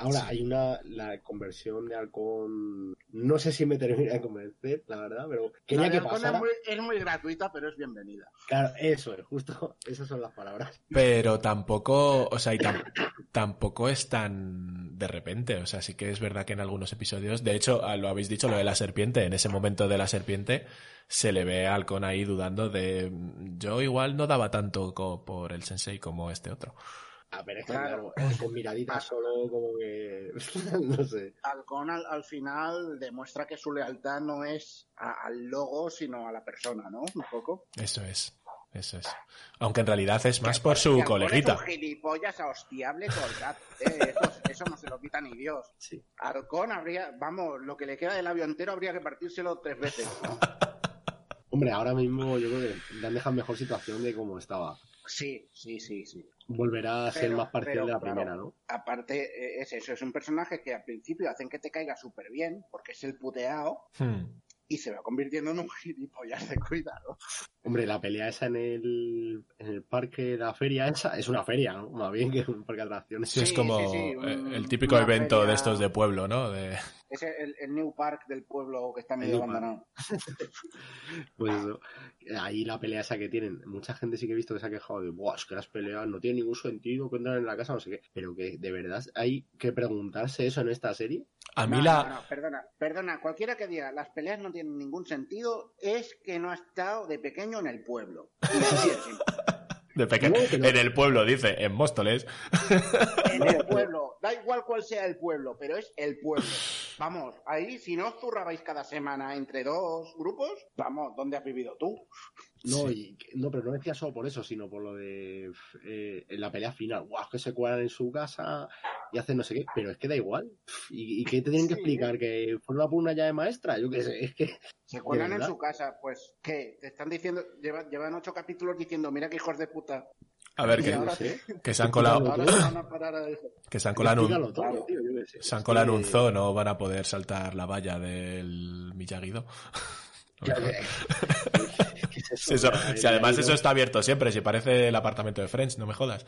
Ahora, hay una, la conversión de Halcón, no sé si me termina de convencer, la verdad, pero quería La que pasara. es muy, es muy gratuita, pero es bienvenida. Claro, eso es, justo, [LAUGHS] esas son las palabras. Pero tampoco, o sea, y tam- tampoco es tan de repente. O sea, sí que es verdad que en algunos episodios, de hecho, ah, lo habéis dicho, lo de la serpiente, en ese momento de la serpiente, se le ve a Halcón ahí dudando de, "Mm, yo igual no daba tanto co- por el sensei como este otro. Que, Claro. claro, con miraditas solo como que, [LAUGHS] no sé. Halcón al, al final demuestra que su lealtad no es a- al logo, sino a la persona, ¿no? Un poco. Eso es, eso es. Aunque en realidad es más por su coleguita. Es un gilipollas a hostiable todo el rato. Eh, eso, eso no se lo quita ni Dios. Sí. Halcón habría, vamos, lo que le queda del avión entero habría que partírselo tres veces. [LAUGHS] Hombre, ahora mismo yo creo que le han dejado mejor situación de cómo estaba. Sí, sí, sí, sí. Volverá a ser Pero- más parcial pero, de la claro, primera, ¿no? Aparte, eh, es eso, es un personaje que al principio hacen que te caiga súper bien, porque es el puteado, Hmm. y se va convirtiendo en un [LAUGHS] gilipollas de cuidado. Hombre, la pelea esa en el, en el parque, la feria esa, es una feria, ¿no? Más bien que un parque de atracciones. Sí, es como sí, sí, eh, un- el típico evento feria- de estos de pueblo, ¿no? De es el, el New Park del pueblo que está medio abandonado. [LAUGHS] Pues eso. Ahí la pelea esa que tienen. Mucha gente sí que he visto que se ha quejado de, Buah, es que las peleas no tienen ningún sentido, que entran en la casa, no sé qué. Pero que de verdad hay que preguntarse eso en esta serie. A mí No, la... no, no, perdona, perdona, cualquiera que diga las peleas no tienen ningún sentido es que no ha estado de pequeño en el pueblo. [LAUGHS] De pequeño. No, En el pueblo, dice, en Móstoles. En el [LAUGHS] pueblo, da igual cuál sea el pueblo, pero es el pueblo. Vamos, ahí si no os zurrabais cada semana entre dos grupos, vamos, ¿dónde has vivido tú? No, y, no, pero no decía solo por eso, sino por lo de eh, en la pelea final. Guau, que se cuadran en su casa y hacen no sé qué, pero es que da igual. ¿Y, y qué te tienen que Sí. explicar? ¿Que fueron a por una llave maestra? Yo qué sé, es que. Se cuelan en su casa, pues, ¿qué? Te están diciendo, llevan, llevan ocho capítulos diciendo, mira qué hijos de puta. A ver, que, sé. que se han colado, que se han colado en un, se han colado un zoo, no van a poder saltar la valla del Miyagi-Do. [LAUGHS] Ya, eh, ¿qué es Si, eso- además eso está abierto siempre, si parece el apartamento de Friends, no me jodas.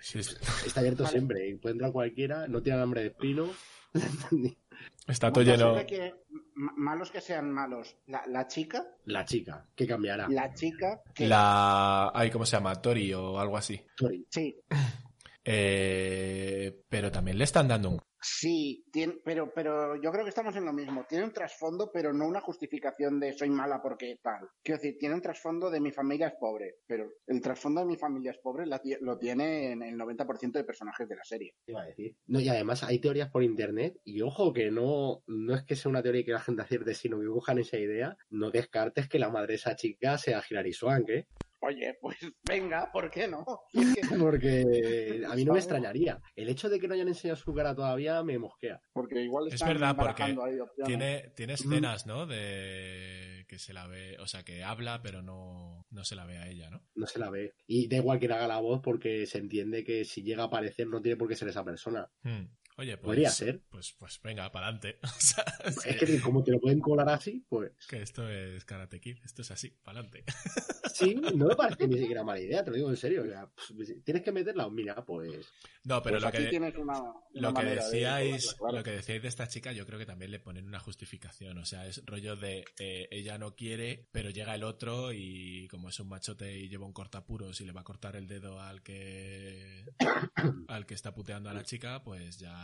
Sí, sí. Está abierto Vale. siempre. y Puede entrar cualquiera, no tiene hambre de espino. [LAUGHS] Está todo lleno. que- malos que sean malos. La, la chica, La chica, que cambiará. la chica que... La. Ay, ¿cómo se llama? Tori o algo así. Tori. Sí, [LAUGHS] Eh, pero también le están dando un. Sí, tiene, pero, pero yo creo que estamos en lo mismo. Tiene un trasfondo, pero no una justificación de soy mala porque tal. Quiero decir, tiene un trasfondo de mi familia es pobre, pero el trasfondo de mi familia es pobre lo tiene en el 90% de personajes de la serie. Iba a decir. No, y además hay teorías por internet, y ojo que no, no es que sea una teoría que la gente acierte, sino que cojan esa idea, no descartes que la madre de esa chica sea Hilary Swank, ¿eh? Oye, pues venga, ¿por qué no? Es [LAUGHS] que- Porque a mí no me extrañaría. El hecho de que no hayan enseñado su cara todavía me mosquea. porque igual Es están verdad, porque ahí. Tiene, tiene escenas, ¿no? De que se la ve, o sea, que habla, pero no, no se la ve a ella, ¿no? No se la ve. Y da igual que haga la voz porque se entiende que si llega a aparecer no tiene por qué ser esa persona. Hmm. Oye, pues. Podría ser. Pues, pues venga, para adelante. [LAUGHS] O sea, Es que como te lo pueden colar así, pues que esto es Karate Kid, esto es así, para adelante. [LAUGHS] sí, no me parece [LAUGHS] ni siquiera mala idea, te lo digo en serio. O sea, pues, tienes que meterla, mira, pues No, pero Pues lo que, tienes una, una lo que de decíais, claro. lo que decíais de esta chica, yo creo que también le ponen una justificación. O sea, es rollo de eh, ella no quiere, pero llega el otro y como es un machote y lleva un cortapuros y le va a cortar el dedo al que [COUGHS] al que está puteando a la chica, pues ya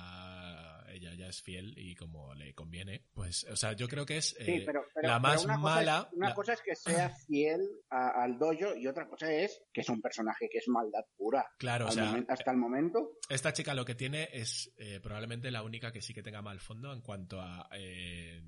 ella ya es fiel y como le conviene, pues, o sea, yo creo que es Sí, eh, pero, pero- la pero más cosa mala. es- una la- cosa es que sea [CLEARS THROAT] fiel a- al dojo y otra cosa es que es un personaje que es maldad pura. Claro, o sea, momen- hasta el momento, Esta chica lo que tiene es eh, probablemente la única que sí que tenga mal fondo en cuanto a eh,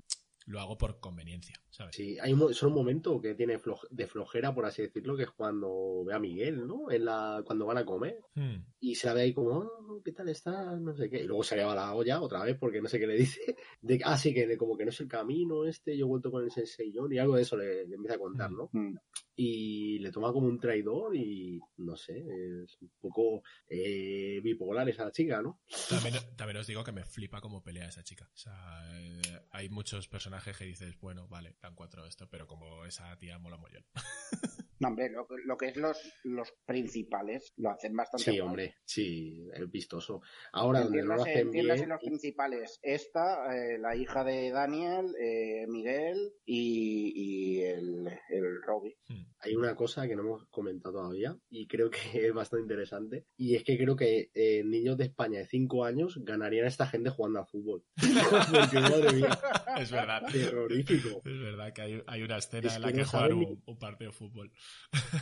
lo hago por conveniencia, ¿sabes? sí, hay un, solo un momento que tiene floj- de flojera, por así decirlo, que es cuando ve a Miguel, ¿no? En la, cuando van a comer. Hmm. Y se la ve ahí como, "Oh, ¿qué tal está? No sé qué. Y luego se le va la olla otra vez porque no sé qué le dice. [LAUGHS] De, ah, sí, que de- como que no es el camino este, yo he vuelto con el Sensei John y algo de eso le, le empieza a contar, ¿no? mm, Y le toma como un traidor y no sé, es un poco eh, bipolar esa chica, ¿no? También, también os digo que me flipa cómo pelea esa chica. O sea, eh, hay muchos personajes que dices, bueno, vale, dan cuatro esto, pero como esa tía mola mollón. [LAUGHS] no, hombre, lo, que- lo que es los, los principales lo hacen bastante Sí, mal. hombre, sí, es vistoso. Ahora, donde no lo hacen bien, los principales. Esta, eh, la hija de Daniel, eh, Miguel y, y el, el Robbie. Hmm. hay una cosa que no hemos comentado todavía y creo que [LAUGHS] es bastante interesante y es que creo que eh, niños de España de 5 años ganarían a esta gente jugando a fútbol. [LAUGHS] Porque madre mía, Es verdad. terrorífico. Es verdad que hay, hay una escena Es en la que que no un, un partido de fútbol.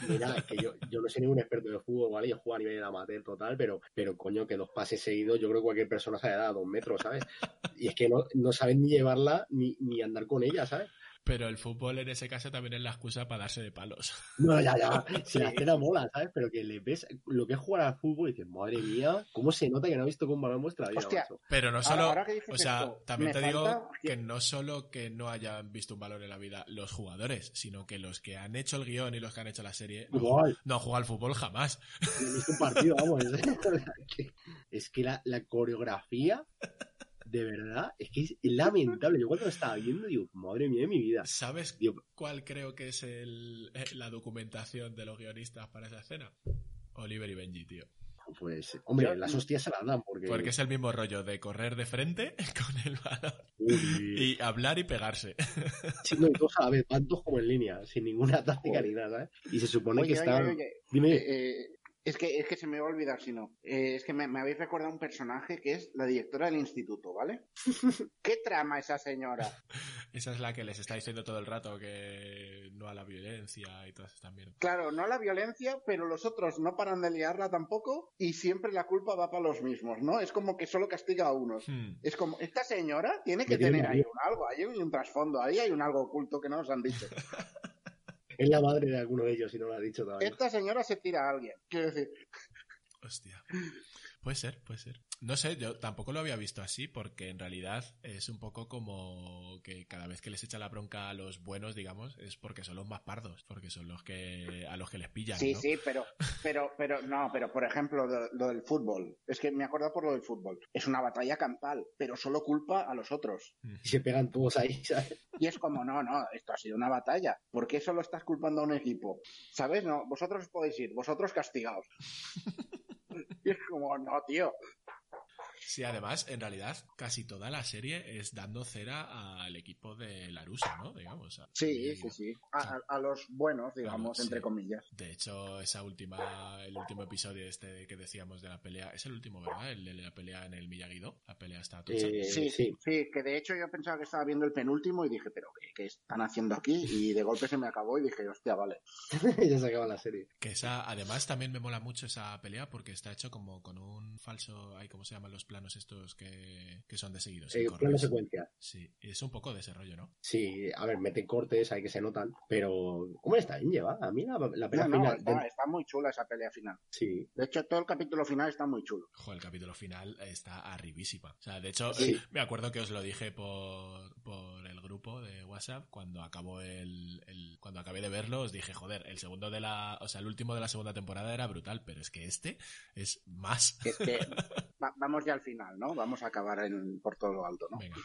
Mira, que yo, yo no soy ningún experto de fútbol, ¿vale? Yo juego a nivel amateur total, pero, pero coño, que dos pases seguidos, yo creo que cualquier persona se da a dos metros, ¿sabes? Y es que no, no saben ni llevarla ni, ni andar con ella, ¿sabes? Pero el fútbol en ese caso también es la excusa para darse de palos. No, ya, ya, si la escena mola, ¿sabes? Pero que le ves lo que es jugar al fútbol y dices, madre mía, ¿cómo se nota que no ha visto con balón en vuestra vida, Hostia, macho? Pero no solo, ahora que dices o sea, esto, también te digo que no solo que no hayan visto un valor en la vida los jugadores, sino que los que han hecho el guion y los que han hecho la serie no, Igual. no han jugado al fútbol jamás. No he visto un partido, vamos. que- [LAUGHS] [LAUGHS] es que la, la coreografía, de verdad, es que es lamentable. Yo cuando lo estaba viendo, digo, madre mía de mi vida. ¿Sabes Digo, cuál creo que es el, eh, la documentación de los guionistas para esa escena? Oliver y Benji, tío. Pues, hombre, Yo- las hostias se las dan porque... Porque es el mismo rollo de correr de frente [LAUGHS] con el balón Uy, y hablar y pegarse. [LAUGHS] sí, no, y todos a la vez, van todos como en línea, sin ninguna táctica ni nada, ¿eh? Y se supone que Oye, están... oye, oye, Dime, eh, eh, es que, es que se me va a olvidar si no. Eh, es que me, me habéis recordado un personaje que es la directora del instituto, ¿vale? [LAUGHS] ¿Qué trama esa señora? [LAUGHS] Esa es la que les está diciendo todo el rato que no a la violencia y todas estas mierdas. Claro, no la violencia, pero los otros no paran de liarla tampoco y siempre la culpa va para los mismos, ¿no? Es como que solo castiga a unos. Hmm. Es como, esta señora tiene que tener ahí un algo, ahí hay un trasfondo, ahí hay un algo oculto que no nos han dicho. [LAUGHS] es la madre de alguno de ellos, si no lo ha dicho todavía. Esta señora se tira a alguien. Quiero decir, Hostia. Puede ser, puede ser. No sé, yo tampoco lo había visto así porque en realidad es un poco como que cada vez que les echa la bronca a los buenos, digamos, es porque son los más pardos, porque son los que a los que les pillan, sí, ¿no? sí, pero, pero, pero, no, pero por ejemplo, lo, lo del fútbol. Es que me acuerdo por lo del fútbol. Es una batalla campal, pero solo culpa a los otros. Y se pegan todos ahí, ¿sabes? Y es como, no, no, esto ha sido una batalla. ¿Por qué solo estás culpando a un equipo? ¿Sabes? No, vosotros podéis ir, vosotros castigaos. [LAUGHS] Y es como, no, tío. Sí, además, en realidad, casi toda la serie es dando cera al equipo de Larusa, ¿no? Digamos. a- Sí, sí, sí. A, a- a los buenos, digamos, Claro, entre sí. comillas. De hecho, esa última, el último episodio este que decíamos de la pelea, es el último, ¿verdad? El de la pelea en el Miyagi-Do, la pelea está tocha. Eh, Sí, sí. sí, que de hecho yo pensaba que estaba viendo el penúltimo y dije, pero ¿qué, qué están haciendo aquí? Y de golpe se me acabó y dije, hostia, vale. [LAUGHS] ya se acaba la serie. Que esa, además también me mola mucho esa pelea porque está hecho como con un falso, ay, ¿cómo se llaman los planos estos que, que son de seguidos? Eh, plano secuencia. Sí, y es un poco de ese rollo, ¿no? Sí, a ver, meten cortes, hay que se notan, pero ¿cómo está bien llevada? A mí la, la pelea No, no, final... está, de- está muy chula esa pelea final. Sí, De hecho, todo el capítulo final está muy chulo. Joder, el capítulo final está arribísima. O sea, de hecho, Sí. me acuerdo que os lo dije por, por grupo de WhatsApp cuando acabó el, el- cuando acabé de verlo, os dije, joder, el segundo de la, o sea, el último de la segunda temporada era brutal, pero es que este es más. Que es que [LAUGHS] va- vamos ya al final, ¿no? Vamos a acabar en, por todo lo alto, ¿no? Venga.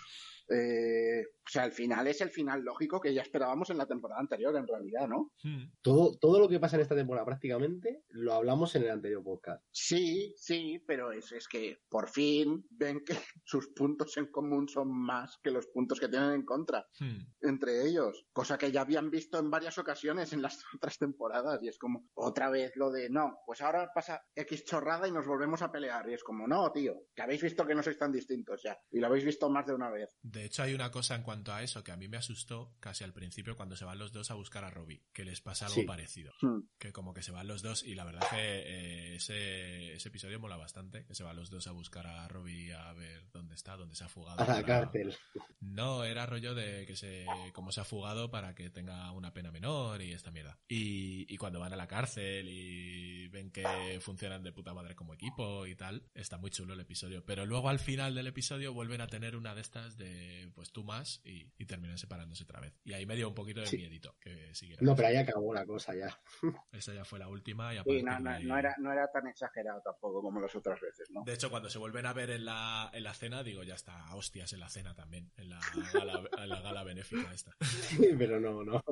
Eh, o sea, el final es el final lógico que ya esperábamos en la temporada anterior, en realidad, ¿no? Hmm. todo, todo lo que pasa en esta temporada prácticamente lo hablamos en el anterior podcast. Sí, sí, pero es, es que por fin ven que [LAUGHS] sus puntos en común son más que los puntos que tienen en contra Hmm. entre ellos, cosa que ya habían visto en varias ocasiones en las [LAUGHS] otras temporadas y es como otra vez lo de no, pues ahora pasa X chorrada y nos volvemos a pelear y es como no, tío, que habéis visto que no sois tan distintos ya y lo habéis visto más de una vez. De hecho, hay una cosa en cuanto a eso que a mí me asustó casi al principio cuando se van los dos a buscar a Robbie, que les pasa algo Sí. parecido. Hmm. Que como que se van los dos y la verdad que eh, ese, ese episodio mola bastante, que se van los dos a buscar a Robbie a ver dónde está, dónde se ha fugado. A la para- cárcel. No, era rollo de que se, como se ha fugado para que tenga una pena menor y esta mierda. Y, y cuando van a la cárcel y ven que funcionan de puta madre como equipo y tal, está muy chulo el episodio. Pero luego al final del episodio vuelven a tener una de estas de, pues tú más y, y terminan separándose otra vez. Y ahí me dio un poquito de Sí. miedito que siguiera. No, pero ahí acabó la cosa ya. [LAUGHS] Esa ya fue la última y Sí, no, de no, ahí- no era, no era tan exagerado tampoco como las otras veces, ¿no? De hecho, cuando se vuelven a ver en la, en la cena, digo, ya está, hostias en la cena también, en la gala, en la gala benéfica esta. [LAUGHS] pero no, no.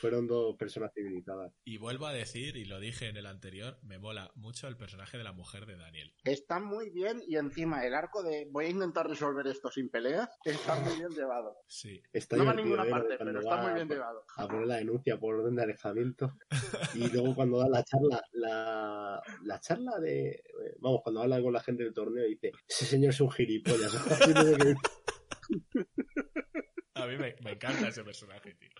Fueron dos personas civilizadas. Y vuelvo a decir, y lo dije en el anterior, me mola mucho el personaje de la mujer de Daniel. Está muy bien y encima el arco de voy a intentar resolver esto sin peleas está muy bien llevado. Sí. Está no va a ninguna ¿eh? parte, pero está muy bien a- llevado. A poner la denuncia por orden de alejamiento. [LAUGHS] Y luego cuando da la charla, la, la charla de... Vamos, cuando habla con la gente del torneo dice, ese señor es un gilipollas. [LAUGHS] [LAUGHS] A mí me, me encanta ese personaje, tío.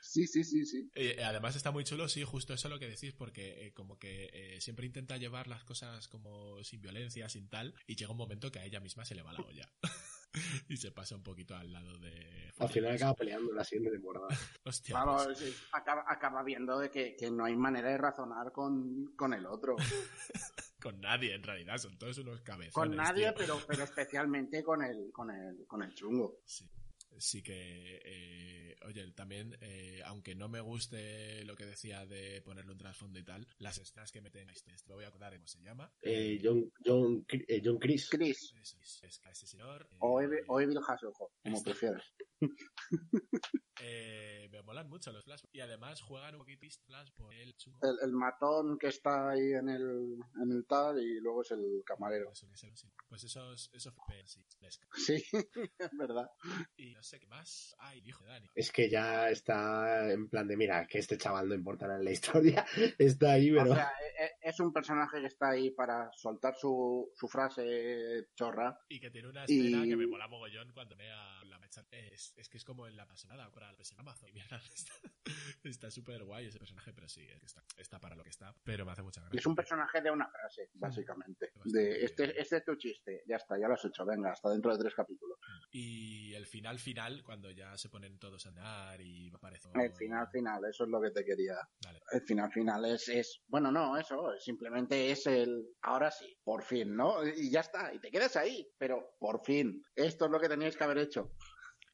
Sí, sí, sí, sí. Eh, además está muy chulo, sí, justo eso lo que decís, porque eh, como que eh, siempre intenta llevar las cosas como sin violencia, sin tal, y llega un momento que a ella misma se le va la olla. [LAUGHS] y se pasa un poquito al lado de... Al final acaba peleando la siguiente temporada. Hostia, Vamos, pues, acaba viendo de que, que no hay manera de razonar con, con el otro. [LAUGHS] con nadie en realidad, son todos unos cabezones. Con nadie, tío. pero, pero especialmente con el, con el, con el chungo. Sí. Sí que, eh, oye, también, eh, aunque no me guste lo que decía de ponerle un trasfondo y tal, las escenas que meten, este, este, me voy a acordar cómo se llama. Eh, John, John, eh, John Chris. Chris Es, es- es que ese señor. eh, o Evil, o Evil Hasselhoff, como Este. prefieras. [LAUGHS] eh, me molan mucho los flash. Y además juegan un poquito flash por el chulo. El, el matón que está ahí en el, en el tal y luego es el camarero. Eso sí. Pues esos, esos fue sí, es verdad. [LAUGHS] Y no sé qué más. Ay, hijo de Dani. Es que ya está en plan de, mira, que este chaval no importa nada en la historia. [LAUGHS] Está ahí, pero... O sea, e- e- es un personaje que está ahí para soltar su, su frase chorra. Y que tiene una escena Y- que me mola mogollón cuando ve a la mecha. Es, es que es como en la pasada para el en Amazon. Mierda, [LAUGHS] está- está súper guay ese personaje, pero sí, es que está, está para lo que está. Pero me hace mucha gracia. Es un personaje de una frase, básicamente. Bastante De este, este es tu chiste. Ya está, ya lo has hecho. Venga, hasta dentro de tres capítulos. Y el final final, cuando ya se ponen todos a andar y aparece... El final final, eso es lo que te quería. Dale. El final final es, es, bueno, no, eso, simplemente es el, ahora sí, por fin, ¿no? Y ya está, y te quedas ahí, pero por fin, esto es lo que teníais que haber hecho.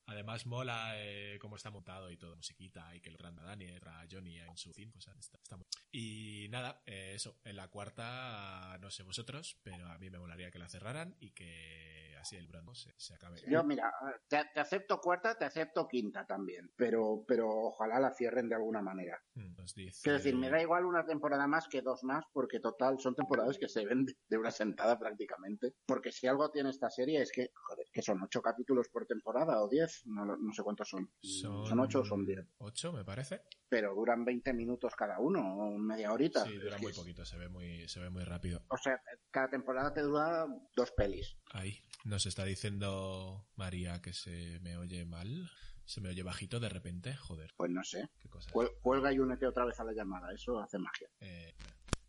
Además mola eh, cómo está montado y todo, musiquita, y que lo trata Dani, entra Johnny en su cinco, o sea, está, está muy- Y nada, eh, eso, en la cuarta, no sé vosotros, pero a mí me molaría que la cerraran y que así el bronce se, se acabe. Yo, mira, te, te acepto cuarta, te acepto quinta también, pero, pero ojalá la cierren de alguna manera. Mm, Nos dice... Quiero decir, me da igual una temporada más que dos más, porque total, son temporadas que se ven de- una sentada prácticamente. Porque si algo tiene esta serie es que, joder, que son ocho capítulos por temporada o diez, no, no sé cuántos son. ¿Son ocho o son diez? Ocho, me parece. Pero duran 20 minutos cada uno, o media horita. Sí, dura muy es- poquito, se ve muy, se ve muy rápido. O sea, cada temporada te dura dos pelis. Ahí, nos está diciendo María que se me oye mal. Se me oye bajito de repente, joder, Pues no sé. qué cosa. Cuelga y únete otra vez a la llamada, eso hace magia. Eh,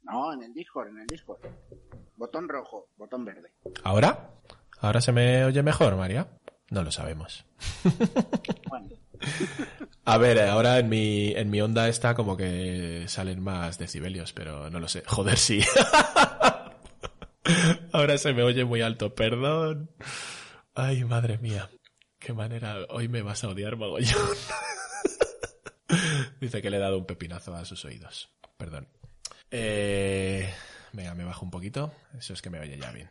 No, en el Discord, en el Discord. Botón rojo, botón verde. ¿Ahora? ¿Ahora se me oye mejor, María? No lo sabemos. [LAUGHS] Bueno, [LAUGHS] A ver, ahora en mi, en mi onda está como que salen más decibelios, pero no lo sé. Joder, sí. [LAUGHS] ahora se me oye muy alto, perdón. Ay, madre mía. Qué manera. Hoy me vas a odiar, mogollón. [LAUGHS] Dice que le he dado un pepinazo a sus oídos. Perdón. Eh, venga, me bajo un poquito. Eso es que me oye ya bien.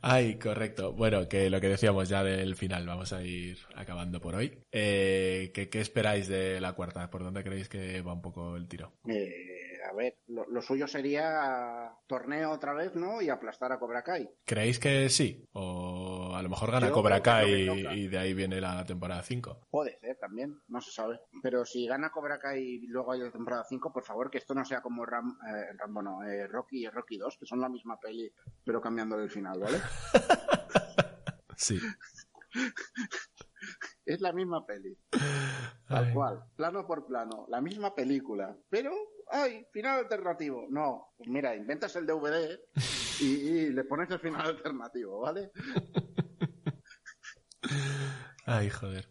Ay, correcto. Bueno, que lo que decíamos ya del final, vamos a ir acabando por hoy. Eh, ¿qué, qué esperáis de la cuarta? ¿Por dónde creéis que va un poco el tiro? eh, a ver, lo, lo suyo sería torneo otra vez, ¿no? Y aplastar a Cobra Kai. ¿Creéis que sí? ¿O a lo mejor gana Yo Cobra Kai y de ahí viene la temporada 5? Puede ser también, no se sabe. Pero si gana Cobra Kai y luego hay la temporada 5, por favor, que esto no sea como Ram, eh, Rambo, no, eh, Rocky y Rocky 2, que son la misma peli, pero cambiándole el final, ¿vale? [LAUGHS] Sí. [LAUGHS] Es la misma peli, [LAUGHS] tal Ay. cual, plano por plano, la misma película, pero ¡ay! Final alternativo. No, pues mira, inventas el DVD y, y le pones el final alternativo, ¿vale? [LAUGHS] Ay, joder.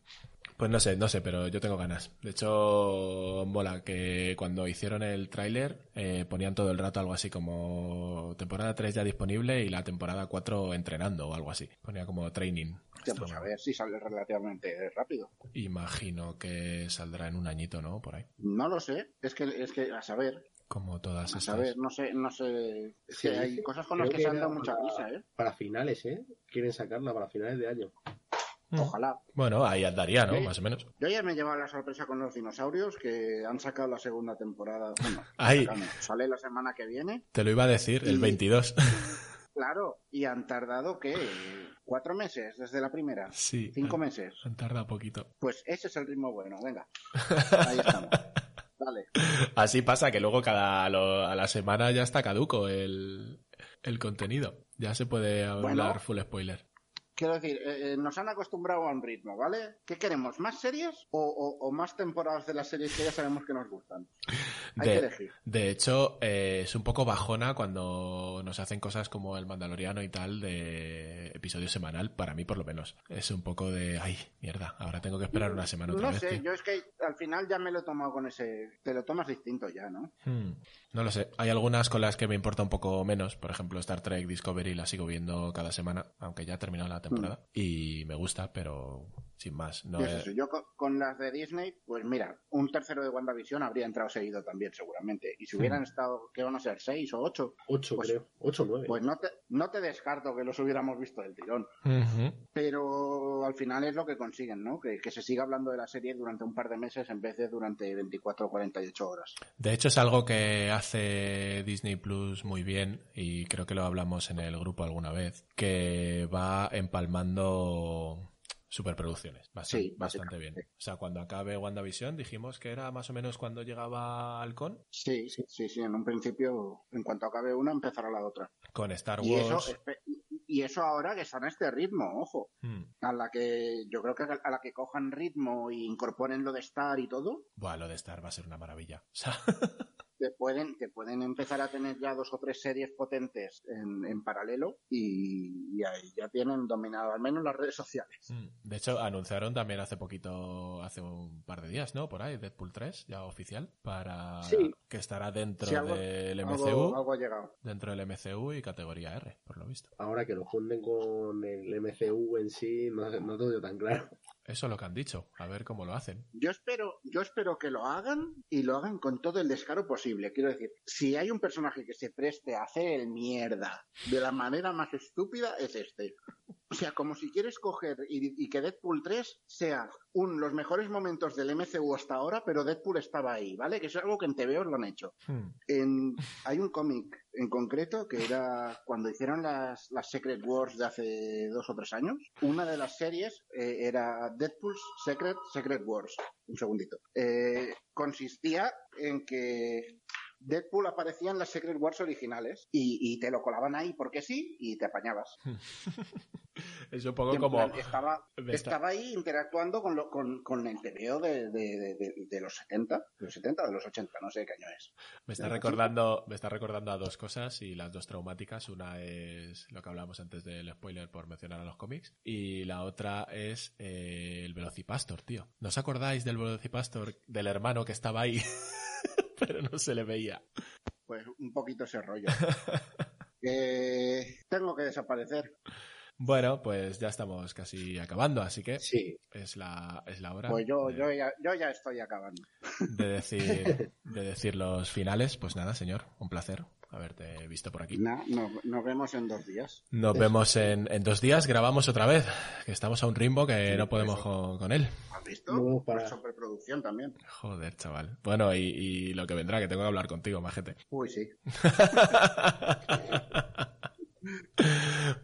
Pues no sé, no sé, pero yo tengo ganas. De hecho, mola que cuando hicieron el tráiler eh, ponían todo el rato algo así como temporada 3 ya disponible y la temporada 4 entrenando o algo así. Ponía como training. Pues a ver si sale relativamente rápido. Imagino que saldrá en un añito, ¿no? Por ahí. No lo sé, es que, es que a saber, Como todas a estas. saber, no sé, no sé, es Sí, que hay cosas con las que se han dado mucha prisa, ¿eh? Para finales, ¿eh? Quieren sacarla para finales de año. Mm. Ojalá. Bueno, ahí andaría, ¿no? Sí. Más o menos. Yo ya me he llevado la sorpresa con los dinosaurios que han sacado la segunda temporada. Bueno, sacando, sale la semana que viene. Te lo iba a decir, el Y- 22. [LAUGHS] Claro, y han tardado, ¿qué? ¿Cuatro meses desde la primera? sí. ¿Cinco han- meses? Han tardado poquito. Pues ese es el ritmo bueno, venga. [LAUGHS] Ahí estamos. Dale. Así pasa que luego cada lo- a la semana ya está caduco el, el contenido. Ya se puede hablar Bueno. full spoiler. Quiero decir, eh, eh, nos han acostumbrado a un ritmo, ¿vale? ¿Qué queremos? ¿Más series o, o- o más temporadas de las series que ya sabemos que nos gustan? Hay de, que elegir. de hecho, eh, es un poco bajona cuando nos hacen cosas como el Mandaloriano y tal de episodio semanal, para mí por lo menos. Es un poco de, ay, mierda, ahora tengo que esperar una semana otra No vez. sé, tío. yo es que al final ya me lo he tomado con ese... Te lo tomas distinto ya, ¿no? Hmm, No lo sé. Hay algunas con las que me importa un poco menos. Por ejemplo, Star Trek Discovery la sigo viendo cada semana, aunque ya ha terminado la temporada. Y me gusta, pero sin más. No Y es he- eso, Yo con, con las de Disney, pues mira, un tercero de WandaVision habría entrado seguido también, seguramente. Y si hubieran estado, ¿qué van a ser? ¿Seis o ocho? Ocho, Pues- creo. Ocho o nueve. Pues no te, no te descarto que los hubiéramos visto del tirón. Pero al final es lo que consiguen, ¿no? Que que, se siga hablando de la serie durante un par de meses en vez de durante 24 o 48 horas. De hecho, es algo que hace Disney Plus muy bien y creo que lo hablamos en el grupo alguna vez, que va empalmando superproducciones. Bastante, Sí, bastante bien. O sea, cuando acabe WandaVision dijimos que era más o menos cuando llegaba Halcón Sí, sí, sí, sí, en un principio, en cuanto acabe una, empezará la otra. con Star Y eso, Wars. y eso ahora que están a este ritmo, ojo. Hmm. A la que, yo creo que a la que cojan ritmo y incorporen lo de Star y todo, Buah, lo de Star va a ser una maravilla. [LAUGHS] O sea, te pueden, te pueden empezar a tener ya dos o tres series potentes en, en paralelo y, y ahí ya tienen dominado al menos las redes sociales. mm. de hecho, anunciaron también hace poquito, hace un par de días, ¿no? Por ahí, Deadpool 3, ya oficial, para Sí. que estará dentro Sí, algo- del MCU. Algo, algo ha llegado. Dentro del MCU y categoría R, por lo visto. Ahora que lo junten con el MCU en sí, no, no todo yo tan claro. Eso es lo que han dicho. A ver cómo lo hacen. Yo espero, yo espero que lo hagan y lo hagan con todo el descaro posible. Quiero decir, si hay un personaje que se preste a hacer el mierda de la manera más estúpida, es este. O sea, como si quieres coger y, y que Deadpool 3 sea un los mejores momentos del MCU hasta ahora, pero Deadpool estaba ahí, ¿vale? Que es algo que en TVO lo han hecho. Hmm. En, hay un cómic en concreto que era cuando hicieron las, las Secret Wars de hace dos o tres años. Una de las series eh, era Deadpool's Secret Secret Wars. Un segundito. Eh, consistía en que Deadpool aparecía en las Secret Wars originales y, y te lo colaban ahí porque sí y te apañabas. [LAUGHS] Es un poco como... plan, estaba, estaba ahí interactuando con, lo, con, con el TVO de, de, de, de- de los 70, de los 70 o de los 80, no sé qué año es. Me está recordando, me está recordando a dos cosas y las dos traumáticas. Una es lo que hablábamos antes del spoiler por mencionar a los cómics y la otra es eh, el Velocipastor, tío. ¿No os acordáis del Velocipastor del hermano que estaba ahí? [LAUGHS] [LAUGHS] Pero no se le veía. Pues un poquito ese rollo. [LAUGHS] Que tengo que desaparecer. Bueno, pues ya estamos casi acabando, así que Sí, es la, es la hora Pues yo, de, yo, ya, yo ya estoy acabando. de decir, [LAUGHS] de decir los finales. Pues nada, señor, un placer haberte visto por aquí. Na- nos, nos vemos en dos días. Nos vemos en, en dos días, grabamos otra vez, que estamos a un ritmo que no podemos con, con él. ¿Has visto? No, para- superproducción también. Joder, chaval. Bueno, y, y lo que vendrá, que tengo que hablar contigo, majete. Uy, sí. [LAUGHS]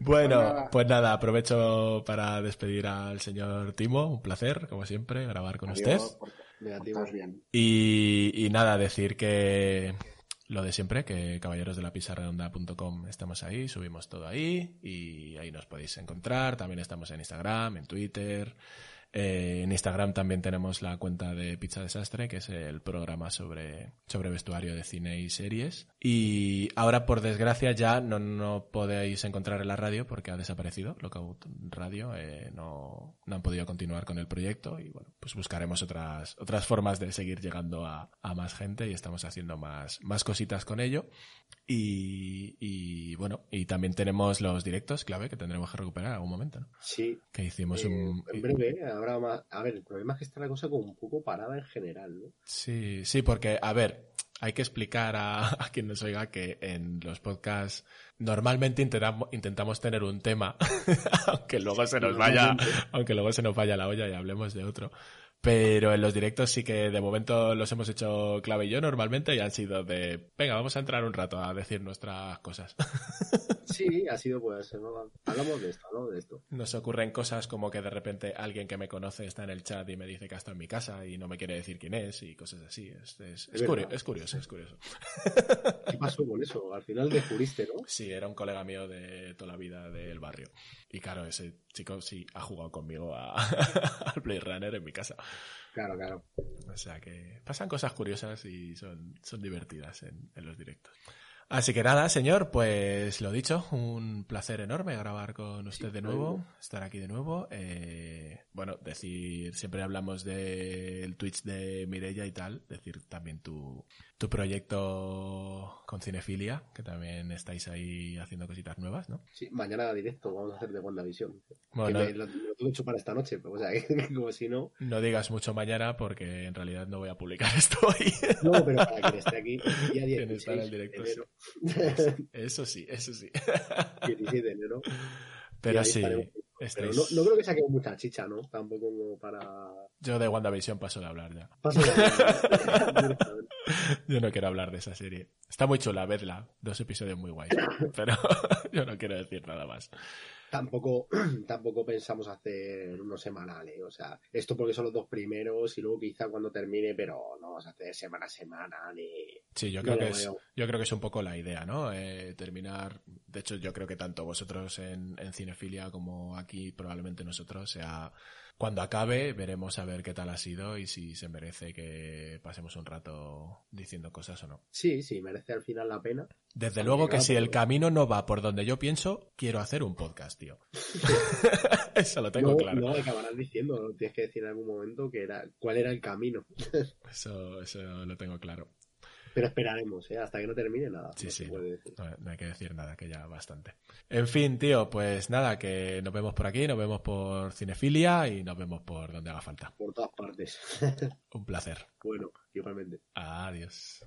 bueno, Pues nada. pues nada, aprovecho para despedir al señor Timo. Un placer, como siempre, grabar con usted. Adiós, por- bien. Y, y nada, decir que lo de siempre, que caballerosdelapizarredonda.com estamos ahí, subimos todo ahí y ahí nos podéis encontrar. También estamos en Instagram, en Twitter. Eh, en Instagram también tenemos la cuenta de Pizza Desastre, que es el programa sobre, sobre vestuario de cine y series. Y ahora, por desgracia, ya no, no podéis encontrar en la radio porque ha desaparecido Lookout Radio. eh, no, no han podido continuar con el proyecto y bueno, pues buscaremos otras, otras formas de seguir llegando a, a más gente y estamos haciendo más, más cositas con ello. Y, y bueno, y también tenemos los directos, clave, que tendremos que recuperar en algún momento, ¿no? Sí, Que hicimos eh, un... en breve habrá más. A ver, el problema es que está la cosa como un poco parada en general, ¿no? Sí, sí, porque, a ver, hay que explicar a, [LAUGHS] a quien nos oiga que en los podcasts normalmente intentamos, intentamos tener un tema, [LAUGHS] aunque luego se nos vaya, aunque luego se nos vaya la olla y hablemos de otro. Pero en los directos sí que de momento los hemos hecho clave y yo normalmente y han sido de, venga, vamos a entrar un rato a decir nuestras cosas. [LAUGHS] Sí, ha sido pues. ¿no? Hablamos de esto, ¿no? De esto. Nos ocurren cosas como que de repente alguien que me conoce está en el chat y me dice que ha estado en mi casa y no me quiere decir quién es y cosas así. Es, es, es Es curio- verdad. es curioso, es curioso. ¿Qué pasó con eso? Al final descubriste, ¿no? Sí, era un colega mío de toda la vida del barrio. Y claro, ese chico sí ha jugado conmigo a- [LAUGHS] al Play Runner en mi casa. Claro, claro. O sea que pasan cosas curiosas y son, son divertidas en, en los directos. Así que nada, señor, pues lo dicho, un placer enorme grabar con usted de nuevo, estar aquí de nuevo. Eh, bueno, decir, siempre hablamos del Twitch de Mirella y tal, decir también tu, tu proyecto con Cinefilia, que también estáis ahí haciendo cositas nuevas, ¿no? Sí, mañana directo vamos a hacer de WandaVision. Bueno, que me, lo, lo tengo hecho para esta noche, pero o sea, [LAUGHS] como si no. no digas mucho mañana porque en realidad no voy a publicar [LAUGHS] esto hoy. No, pero para quien esté aquí, el día Quien está en el 16 de directo. [LAUGHS] Eso sí, eso sí. 16 de enero. Pero sí. Pero Estáis- no, no creo que saque mucha chicha, ¿no? Tampoco como para... Yo de WandaVision paso de hablar ya. Paso de- directamente. [LAUGHS] Yo no quiero hablar de esa serie. Está muy chula, vedla. Dos episodios muy guays. [COUGHS] Pero [LAUGHS] yo no quiero decir nada más. Tampoco, [CLEARS THROAT] tampoco pensamos hacer unos semanales. O sea, esto porque son los dos primeros y luego quizá cuando termine, pero no vamos a hacer semana a semana ni... Sí, yo creo que es, yo creo que es un poco la idea, ¿no? Eh, terminar. De hecho, yo creo que tanto vosotros en, en Cinefilia como aquí, probablemente nosotros, sea cuando acabe, veremos a ver qué tal ha sido y si se merece que pasemos un rato diciendo cosas o no. Sí, sí, merece al final la pena. Desde luego que si el camino no va por donde yo pienso, quiero hacer un podcast, tío. [LAUGHS] Eso lo tengo no, claro. no acabarás diciendo, tienes que decir en algún momento que era, cuál era el camino. Eso, eso lo tengo claro. Pero esperaremos, ¿eh? Hasta que no termine nada. Sí, no sí. puede decir. No, no hay que decir nada, que ya bastante. En fin, tío, pues nada, que nos vemos por aquí, nos vemos por Cinefilia y nos vemos por donde haga falta. Por todas partes. Un placer. [LAUGHS] bueno, igualmente. Adiós.